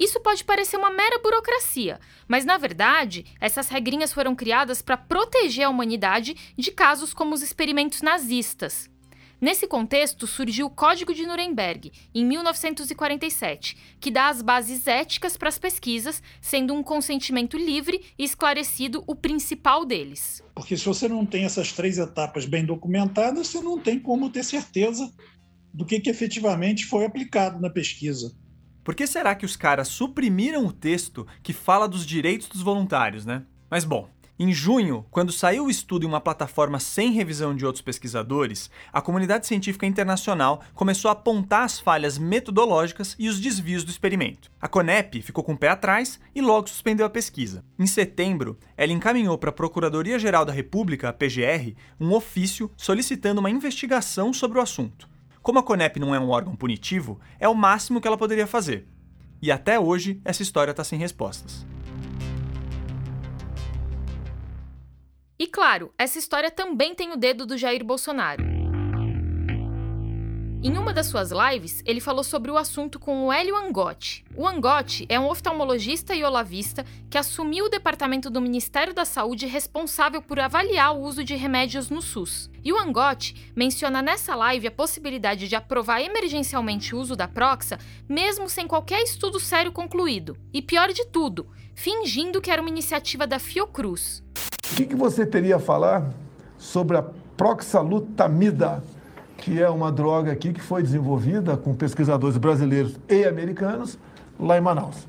Isso pode parecer uma mera burocracia, mas na verdade, essas regrinhas foram criadas para proteger a humanidade de casos como os experimentos nazistas. Nesse contexto, surgiu o Código de Nuremberg, em 1947, que dá as bases éticas para as pesquisas, sendo um consentimento livre e esclarecido o principal deles. Porque se você não tem essas três etapas bem documentadas, você não tem como ter certeza do que, que efetivamente foi aplicado na pesquisa. Por que será que os caras suprimiram o texto que fala dos direitos dos voluntários, né? Mas bom, em junho, quando saiu o estudo em uma plataforma sem revisão de outros pesquisadores, a comunidade científica internacional começou a apontar as falhas metodológicas e os desvios do experimento. A CONEP ficou com o pé atrás e logo suspendeu a pesquisa. Em setembro, ela encaminhou para a Procuradoria-Geral da República, a PGR, um ofício solicitando uma investigação sobre o assunto. Como a CONEP não é um órgão punitivo, é o máximo que ela poderia fazer. E até hoje, essa história está sem respostas. E claro, essa história também tem o dedo do Jair Bolsonaro. Em uma das suas lives, ele falou sobre o assunto com o Hélio Angotti. O Angotti é um oftalmologista e olavista que assumiu o departamento do Ministério da Saúde responsável por avaliar o uso de remédios no SUS. E o Angotti menciona nessa live a possibilidade de aprovar emergencialmente o uso da Proxa, mesmo sem qualquer estudo sério concluído. E pior de tudo, fingindo que era uma iniciativa da Fiocruz. O que, que você teria a falar sobre a proxalutamida? Que é uma droga aqui que foi desenvolvida com pesquisadores brasileiros e americanos lá em Manaus.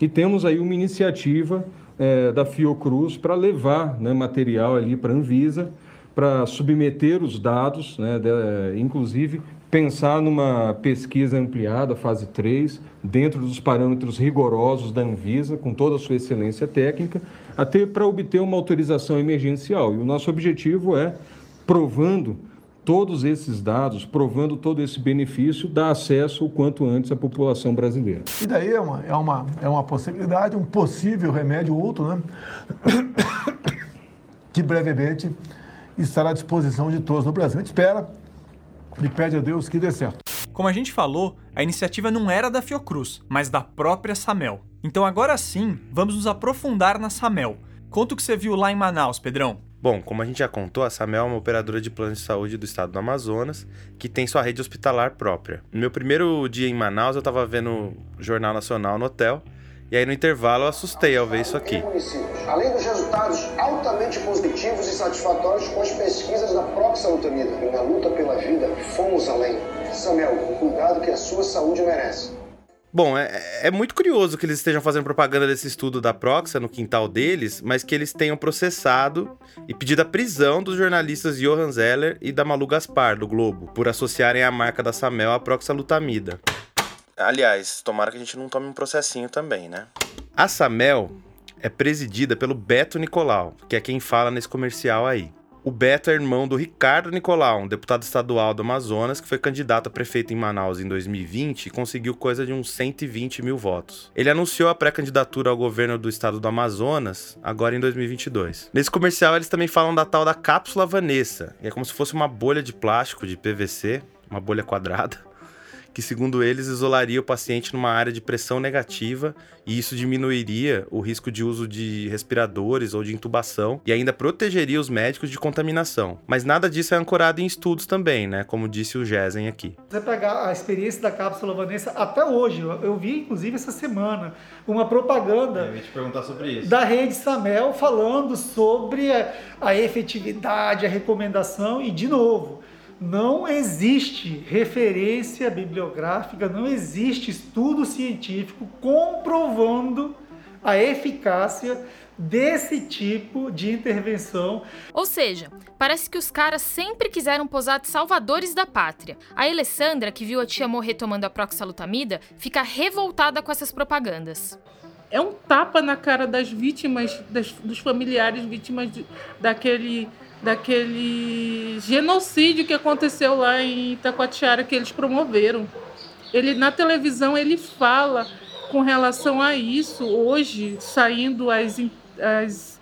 E temos aí uma iniciativa é, da Fiocruz para levar né, material ali para a Anvisa, para submeter os dados, né, de, inclusive pensar numa pesquisa ampliada, fase 3, dentro dos parâmetros rigorosos da Anvisa, com toda a sua excelência técnica, até para obter uma autorização emergencial. E o nosso objetivo é, provando todos esses dados, provando todo esse benefício, dá acesso o quanto antes à população brasileira. E daí é uma, é uma, é uma possibilidade, um possível remédio outro, né? que brevemente estará à disposição de todos no Brasil. A gente espera e pede a Deus que dê certo. Como a gente falou, a iniciativa não era da Fiocruz, mas da própria Samel. Então agora sim, vamos nos aprofundar na Samel. Conta o que você viu lá em Manaus, Pedrão. Bom, como a gente já contou, a Samel é uma operadora de plano de saúde do estado do Amazonas, que tem sua rede hospitalar própria. No meu primeiro dia em Manaus, eu estava vendo o Jornal Nacional no hotel, e aí no intervalo eu assustei ao ver isso aqui. Além dos resultados altamente positivos e satisfatórios com as pesquisas da proxalutamida, na luta pela vida, fomos além. Samel, cuidado que a sua saúde merece. Bom, é, é, muito curioso que eles estejam fazendo propaganda desse estudo da Proxa no quintal deles, mas que eles tenham processado e pedido a prisão dos jornalistas Johan Zeller e da Malu Gaspar, do Globo, por associarem a marca da Samel à proxalutamida. Aliás, tomara que a gente não tome um processinho também, né? A Samel é presidida pelo Beto Nicolau, que é quem fala nesse comercial aí. O Beto é irmão do Ricardo Nicolau, um deputado estadual do Amazonas que foi candidato a prefeito em Manaus em 2020 e conseguiu coisa de uns 120 mil votos. Ele anunciou a pré-candidatura ao governo do estado do Amazonas agora em 2022. Nesse comercial eles também falam da tal da cápsula Vanessa, que é como se fosse uma bolha de plástico de PVC, uma bolha quadrada que, segundo eles, isolaria o paciente numa área de pressão negativa e isso diminuiria o risco de uso de respiradores ou de intubação e ainda protegeria os médicos de contaminação. Mas nada disso é ancorado em estudos também, né? Como disse o Gesen aqui. Você pegar a experiência da cápsula Vanessa até hoje, eu vi inclusive essa semana uma propaganda eu ia te perguntar sobre isso. da rede Samel falando sobre a, a efetividade, a recomendação e de novo não existe referência bibliográfica, não existe estudo científico comprovando a eficácia desse tipo de intervenção. Ou seja, parece que os caras sempre quiseram posar de salvadores da pátria. A Alessandra, que viu a tia morrer tomando a proxalutamida, fica revoltada com essas propagandas. É um tapa na cara das vítimas, das, dos familiares vítimas de, daquele daquele genocídio que aconteceu lá em Itacoatiara que eles promoveram. Ele na televisão ele fala com relação a isso hoje saindo as, as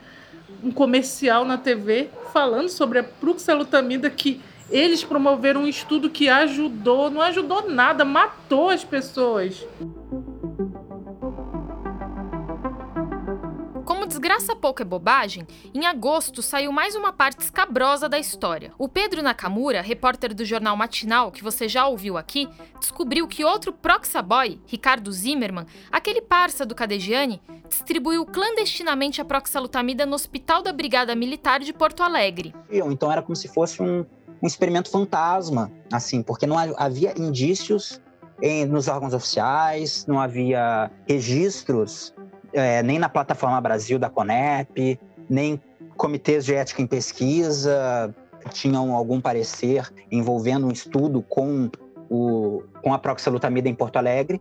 um comercial na TV falando sobre a proxalutamida que eles promoveram um estudo que ajudou, não ajudou nada, matou as pessoas. Graça pouco é bobagem, em agosto saiu mais uma parte escabrosa da história. O Pedro Nakamura, repórter do jornal Matinal, que você já ouviu aqui, descobriu que outro proxaboy, Ricardo Zimmermann, aquele parça do Cadegiani, distribuiu clandestinamente a proxalutamida no Hospital da Brigada Militar de Porto Alegre. Então era como se fosse um, um experimento fantasma, assim, porque não havia indícios em, nos órgãos oficiais, não havia registros é, nem na plataforma Brasil da Conep, nem comitês de ética em pesquisa tinham algum parecer envolvendo um estudo com, o, com a proxalutamida em Porto Alegre.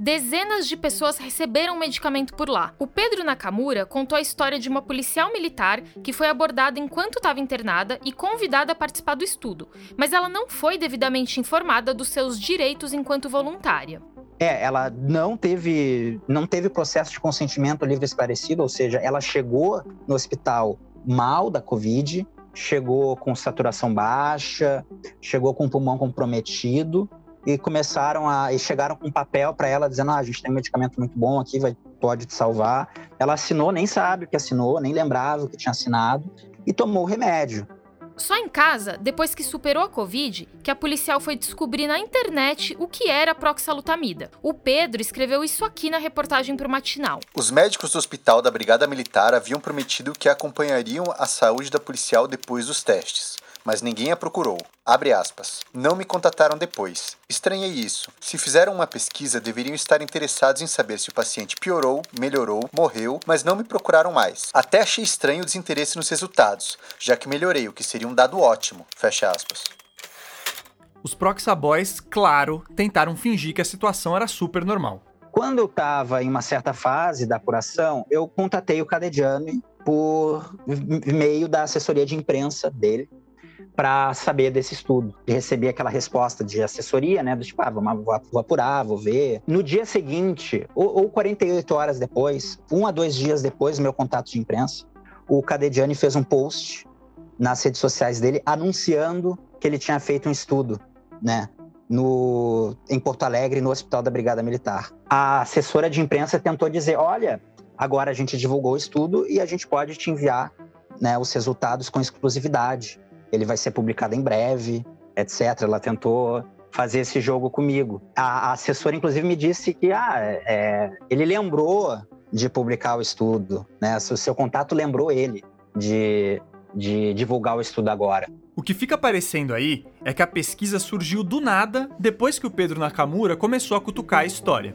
Dezenas de pessoas receberam medicamento por lá. O Pedro Nakamura contou a história de uma policial militar que foi abordada enquanto estava internada e convidada a participar do estudo, mas ela não foi devidamente informada dos seus direitos enquanto voluntária. É, ela não teve, não teve processo de consentimento livre esclarecido, ou seja, ela chegou no hospital mal da Covid, chegou com saturação baixa, chegou com pulmão comprometido e começaram a e chegaram com papel para ela dizendo: ah, a gente tem um medicamento muito bom aqui, vai pode te salvar. Ela assinou, nem sabe o que assinou, nem lembrava o que tinha assinado e tomou o remédio. Só em casa, depois que superou a Covid, que a policial foi descobrir na internet o que era a proxalutamida. O Pedro escreveu isso aqui na reportagem para o Matinal. Os médicos do hospital da Brigada Militar haviam prometido que acompanhariam a saúde da policial depois dos testes mas ninguém a procurou. Abre aspas. Não me contataram depois. Estranhei isso. Se fizeram uma pesquisa, deveriam estar interessados em saber se o paciente piorou, melhorou, morreu, mas não me procuraram mais. Até achei estranho o desinteresse nos resultados, já que melhorei, o que seria um dado ótimo. Fecha aspas. Os Proxa Boys, claro, tentaram fingir que a situação era super normal. Quando eu estava em uma certa fase da apuração, eu contatei o Cadediani por meio da assessoria de imprensa dele para saber desse estudo. E recebi aquela resposta de assessoria, né? Do tipo, ah, vou, vou apurar, vou ver. No dia seguinte, ou, ou 48 horas depois, um a dois dias depois do meu contato de imprensa, o Cadediani fez um post nas redes sociais dele anunciando que ele tinha feito um estudo, né? No, em Porto Alegre, no Hospital da Brigada Militar. A assessora de imprensa tentou dizer: olha, agora a gente divulgou o estudo e a gente pode te enviar né, os resultados com exclusividade ele vai ser publicado em breve, etc. Ela tentou fazer esse jogo comigo. A, a assessora, inclusive, me disse que ah, é, ele lembrou de publicar o estudo, né? O seu contato lembrou ele de, de divulgar o estudo agora. O que fica aparecendo aí é que a pesquisa surgiu do nada depois que o Pedro Nakamura começou a cutucar a história.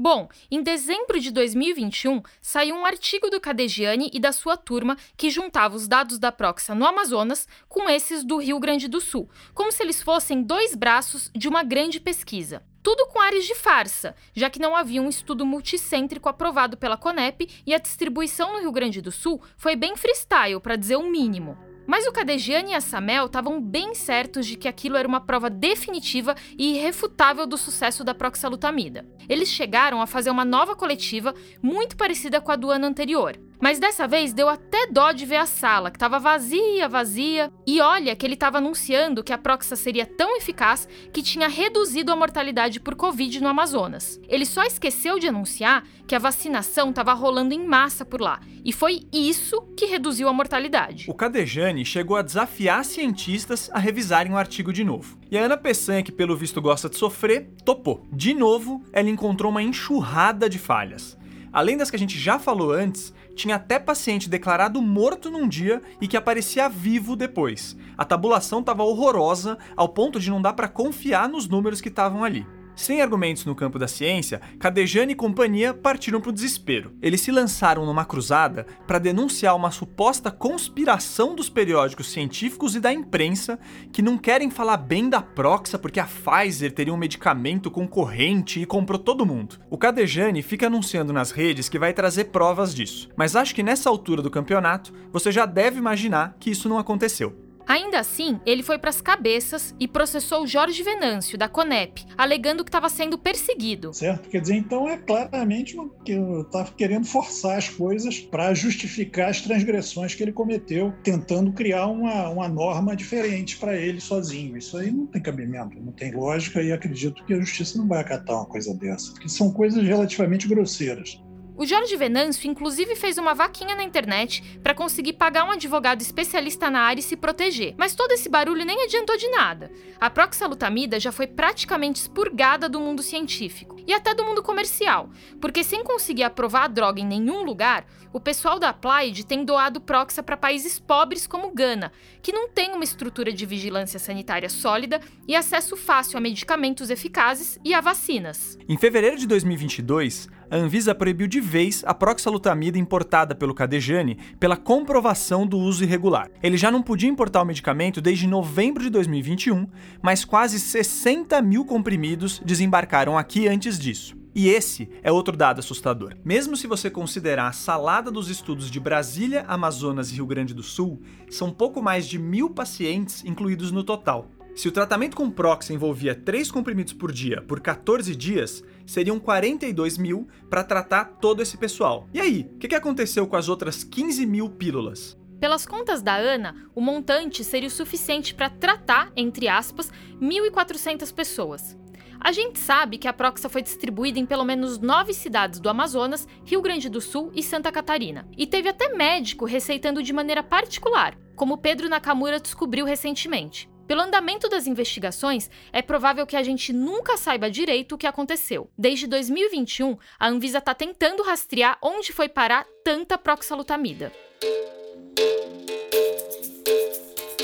Bom, em dezembro de 2021, saiu um artigo do Cadegiani e da sua turma que juntava os dados da Proxa no Amazonas com esses do Rio Grande do Sul, como se eles fossem dois braços de uma grande pesquisa. Tudo com ares de farsa, já que não havia um estudo multicêntrico aprovado pela Conep e a distribuição no Rio Grande do Sul foi bem freestyle, para dizer o mínimo. Mas o Cadegiani e a Samel estavam bem certos de que aquilo era uma prova definitiva e irrefutável do sucesso da proxalutamida. Eles chegaram a fazer uma nova coletiva muito parecida com a do ano anterior, mas dessa vez deu até dó de ver a sala, que estava vazia, vazia. E olha que ele estava anunciando que a Proxa seria tão eficaz que tinha reduzido a mortalidade por Covid no Amazonas. Ele só esqueceu de anunciar que a vacinação estava rolando em massa por lá. E foi isso que reduziu a mortalidade. O Cadejane chegou a desafiar cientistas a revisarem o artigo de novo. E a Ana Peçanha, que pelo visto gosta de sofrer, topou. De novo, ela encontrou uma enxurrada de falhas. Além das que a gente já falou antes, tinha até paciente declarado morto num dia e que aparecia vivo depois. A tabulação estava horrorosa ao ponto de não dar para confiar nos números que estavam ali. Sem argumentos no campo da ciência, Cadejane e companhia partiram para o desespero. Eles se lançaram numa cruzada para denunciar uma suposta conspiração dos periódicos científicos e da imprensa que não querem falar bem da Proxa porque a Pfizer teria um medicamento concorrente e comprou todo mundo. O Cadejane fica anunciando nas redes que vai trazer provas disso, mas acho que nessa altura do campeonato você já deve imaginar que isso não aconteceu. Ainda assim, ele foi para as cabeças e processou Jorge Venâncio, da Conep, alegando que estava sendo perseguido. Certo? Quer dizer, então é claramente que estava querendo forçar as coisas para justificar as transgressões que ele cometeu, tentando criar uma, uma norma diferente para ele sozinho. Isso aí não tem cabimento, não tem lógica e acredito que a justiça não vai acatar uma coisa dessa, porque são coisas relativamente grosseiras. O Jorge Venâncio, inclusive, fez uma vaquinha na internet para conseguir pagar um advogado especialista na área e se proteger. Mas todo esse barulho nem adiantou de nada. A proxalutamida já foi praticamente expurgada do mundo científico e até do mundo comercial, porque sem conseguir aprovar a droga em nenhum lugar, o pessoal da Applied tem doado proxa para países pobres como Gana, que não tem uma estrutura de vigilância sanitária sólida e acesso fácil a medicamentos eficazes e a vacinas. Em fevereiro de 2022, a Anvisa proibiu de vez a proxalutamida importada pelo Cadejane pela comprovação do uso irregular. Ele já não podia importar o medicamento desde novembro de 2021, mas quase 60 mil comprimidos desembarcaram aqui antes disso. E esse é outro dado assustador. Mesmo se você considerar a salada dos estudos de Brasília, Amazonas e Rio Grande do Sul, são pouco mais de mil pacientes incluídos no total. Se o tratamento com Proxa envolvia 3 comprimidos por dia por 14 dias, seriam 42 mil para tratar todo esse pessoal. E aí, o que, que aconteceu com as outras 15 mil pílulas? Pelas contas da Ana, o montante seria o suficiente para tratar, entre aspas, 1.400 pessoas. A gente sabe que a Proxa foi distribuída em pelo menos nove cidades do Amazonas, Rio Grande do Sul e Santa Catarina. E teve até médico receitando de maneira particular, como Pedro Nakamura descobriu recentemente. Pelo andamento das investigações, é provável que a gente nunca saiba direito o que aconteceu. Desde 2021, a Anvisa está tentando rastrear onde foi parar tanta proxalutamida.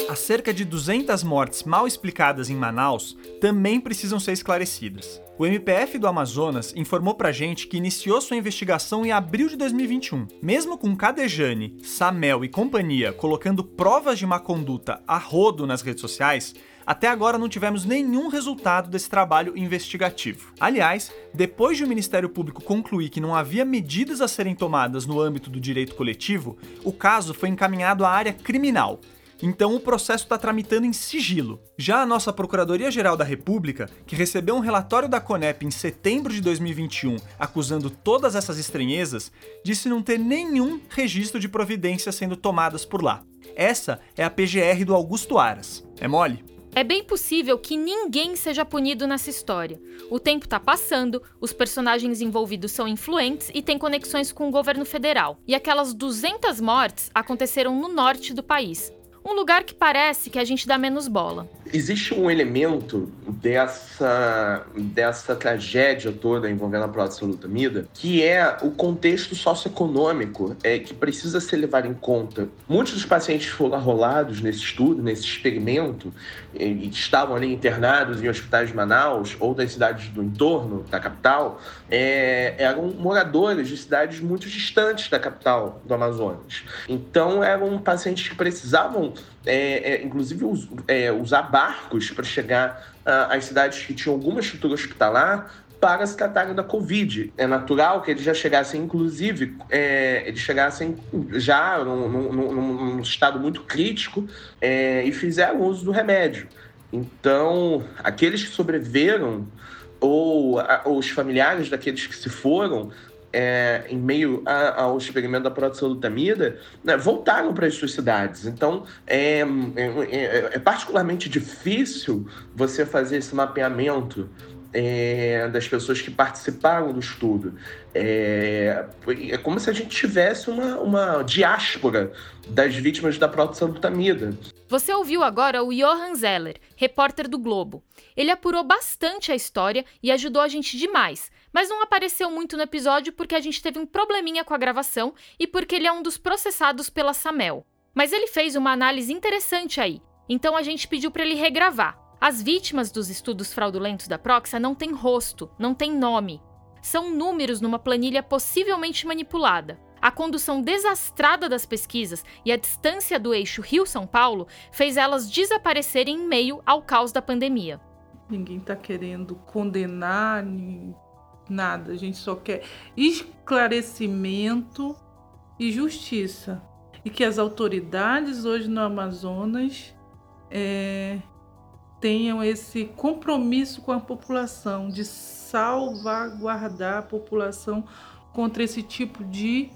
As cerca de 200 mortes mal explicadas em Manaus também precisam ser esclarecidas. O MPF do Amazonas informou pra gente que iniciou sua investigação em abril de 2021. Mesmo com Cadejane, Samel e companhia colocando provas de má conduta a rodo nas redes sociais, até agora não tivemos nenhum resultado desse trabalho investigativo. Aliás, depois de o Ministério Público concluir que não havia medidas a serem tomadas no âmbito do direito coletivo, o caso foi encaminhado à área criminal então o processo está tramitando em sigilo. Já a nossa Procuradoria-Geral da República, que recebeu um relatório da Conep em setembro de 2021 acusando todas essas estranhezas, disse não ter nenhum registro de providências sendo tomadas por lá. Essa é a PGR do Augusto Aras. É mole? É bem possível que ninguém seja punido nessa história. O tempo está passando, os personagens envolvidos são influentes e têm conexões com o governo federal. E aquelas 200 mortes aconteceram no norte do país um lugar que parece que a gente dá menos bola. Existe um elemento dessa, dessa tragédia toda envolvendo a proaxolutamida, que é o contexto socioeconômico é, que precisa ser levado em conta. Muitos dos pacientes foram arrolados nesse estudo, nesse experimento, e estavam ali internados em hospitais de Manaus ou das cidades do entorno, da capital, é, eram moradores de cidades muito distantes da capital do Amazonas. Então, eram pacientes que precisavam é, é, inclusive us, é, usar barcos para chegar uh, às cidades que tinham alguma estrutura hospitalar para se tratarem da Covid. É natural que eles já chegassem, inclusive, é, eles chegassem já num, num, num estado muito crítico é, e fizeram uso do remédio. Então, aqueles que sobreviveram ou os familiares daqueles que se foram é, em meio a, ao experimento da proxalutamida, né, voltaram para as suas cidades. Então, é, é, é, é, particularmente difícil você fazer esse mapeamento é, das pessoas que participaram do estudo. É, é como se a gente tivesse uma, uma diáspora das vítimas da proxalutamida. Você ouviu agora o Johan Zeller, repórter do Globo. Ele apurou bastante a história e ajudou a gente demais, mas não apareceu muito no episódio porque a gente teve um probleminha com a gravação e porque ele é um dos processados pela Samel. Mas ele fez uma análise interessante aí, então a gente pediu para ele regravar. As vítimas dos estudos fraudulentos da Proxa não têm rosto, não têm nome. São números numa planilha possivelmente manipulada. A condução desastrada das pesquisas e a distância do eixo Rio-São Paulo fez elas desaparecerem em meio ao caos da pandemia. Ninguém está querendo condenar nada. A gente só quer esclarecimento e justiça. E que as autoridades hoje no Amazonas é, tenham esse compromisso com a população de salvaguardar a população contra esse tipo de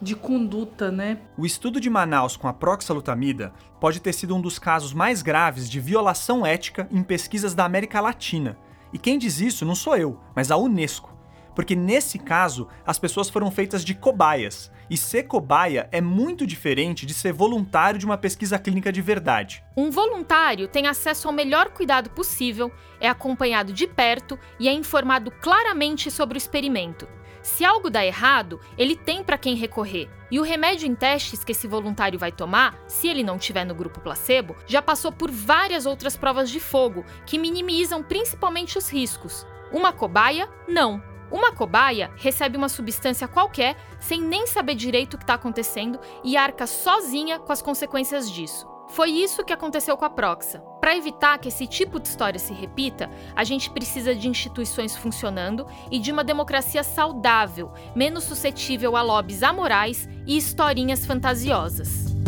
de conduta, né? O estudo de Manaus com a proxalutamida pode ter sido um dos casos mais graves de violação ética em pesquisas da América Latina. E quem diz isso não sou eu, mas a Unesco. Porque nesse caso, as pessoas foram feitas de cobaias, e ser cobaia é muito diferente de ser voluntário de uma pesquisa clínica de verdade. Um voluntário tem acesso ao melhor cuidado possível, é acompanhado de perto e é informado claramente sobre o experimento. Se algo dá errado, ele tem para quem recorrer. E o remédio em testes que esse voluntário vai tomar, se ele não tiver no grupo placebo, já passou por várias outras provas de fogo que minimizam principalmente os riscos. Uma cobaia, não. Uma cobaia recebe uma substância qualquer sem nem saber direito o que está acontecendo e arca sozinha com as consequências disso. Foi isso que aconteceu com a Proxa. Para evitar que esse tipo de história se repita, a gente precisa de instituições funcionando e de uma democracia saudável, menos suscetível a lobbies amorais e historinhas fantasiosas.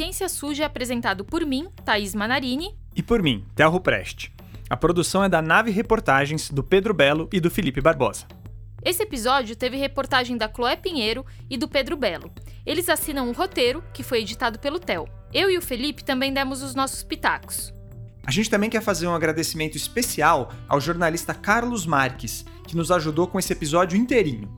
Ciência Suja é apresentado por mim, Thaís Manarini. E por mim, Telro Preste. A produção é da Nave Reportagens, do Pedro Belo e do Felipe Barbosa. Esse episódio teve reportagem da Chloé Pinheiro e do Pedro Belo. Eles assinam o roteiro, que foi editado pelo Theo. Eu e o Felipe também demos os nossos pitacos. A gente também quer fazer um agradecimento especial ao jornalista Carlos Marques, que nos ajudou com esse episódio inteirinho.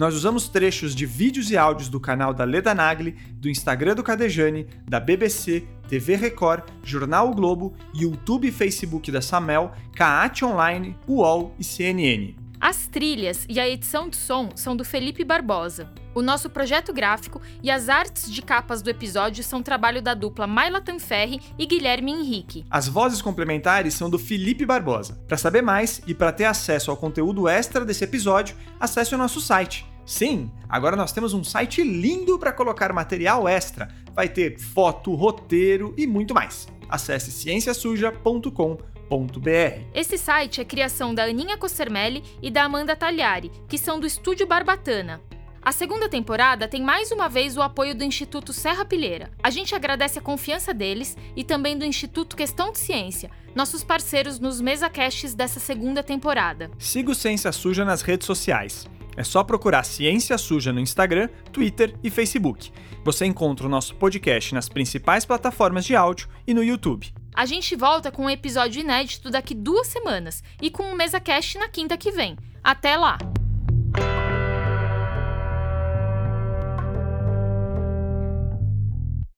Nós usamos trechos de vídeos e áudios do canal da Leda Nagli, do Instagram do Cadejane, da BBC, TV Record, Jornal o Globo, YouTube e Facebook da Samel, Caate Online, UOL e CNN. As trilhas e a edição de som são do Felipe Barbosa. O nosso projeto gráfico e as artes de capas do episódio são trabalho da dupla Maila Tanferri e Guilherme Henrique. As vozes complementares são do Felipe Barbosa. Para saber mais e para ter acesso ao conteúdo extra desse episódio, acesse o nosso site Sim, agora nós temos um site lindo para colocar material extra. Vai ter foto, roteiro e muito mais. Acesse cienciasuja.com.br. Esse site é criação da Aninha Cossermelli e da Amanda Tagliari, que são do Estúdio Barbatana. A segunda temporada tem mais uma vez o apoio do Instituto Serra Pilheira. A gente agradece a confiança deles e também do Instituto Questão de Ciência, nossos parceiros nos mesacasts dessa segunda temporada. Siga o Ciência Suja nas redes sociais. É só procurar Ciência Suja no Instagram, Twitter e Facebook. Você encontra o nosso podcast nas principais plataformas de áudio e no YouTube. A gente volta com um episódio inédito daqui duas semanas e com um mesa cast na quinta que vem. Até lá!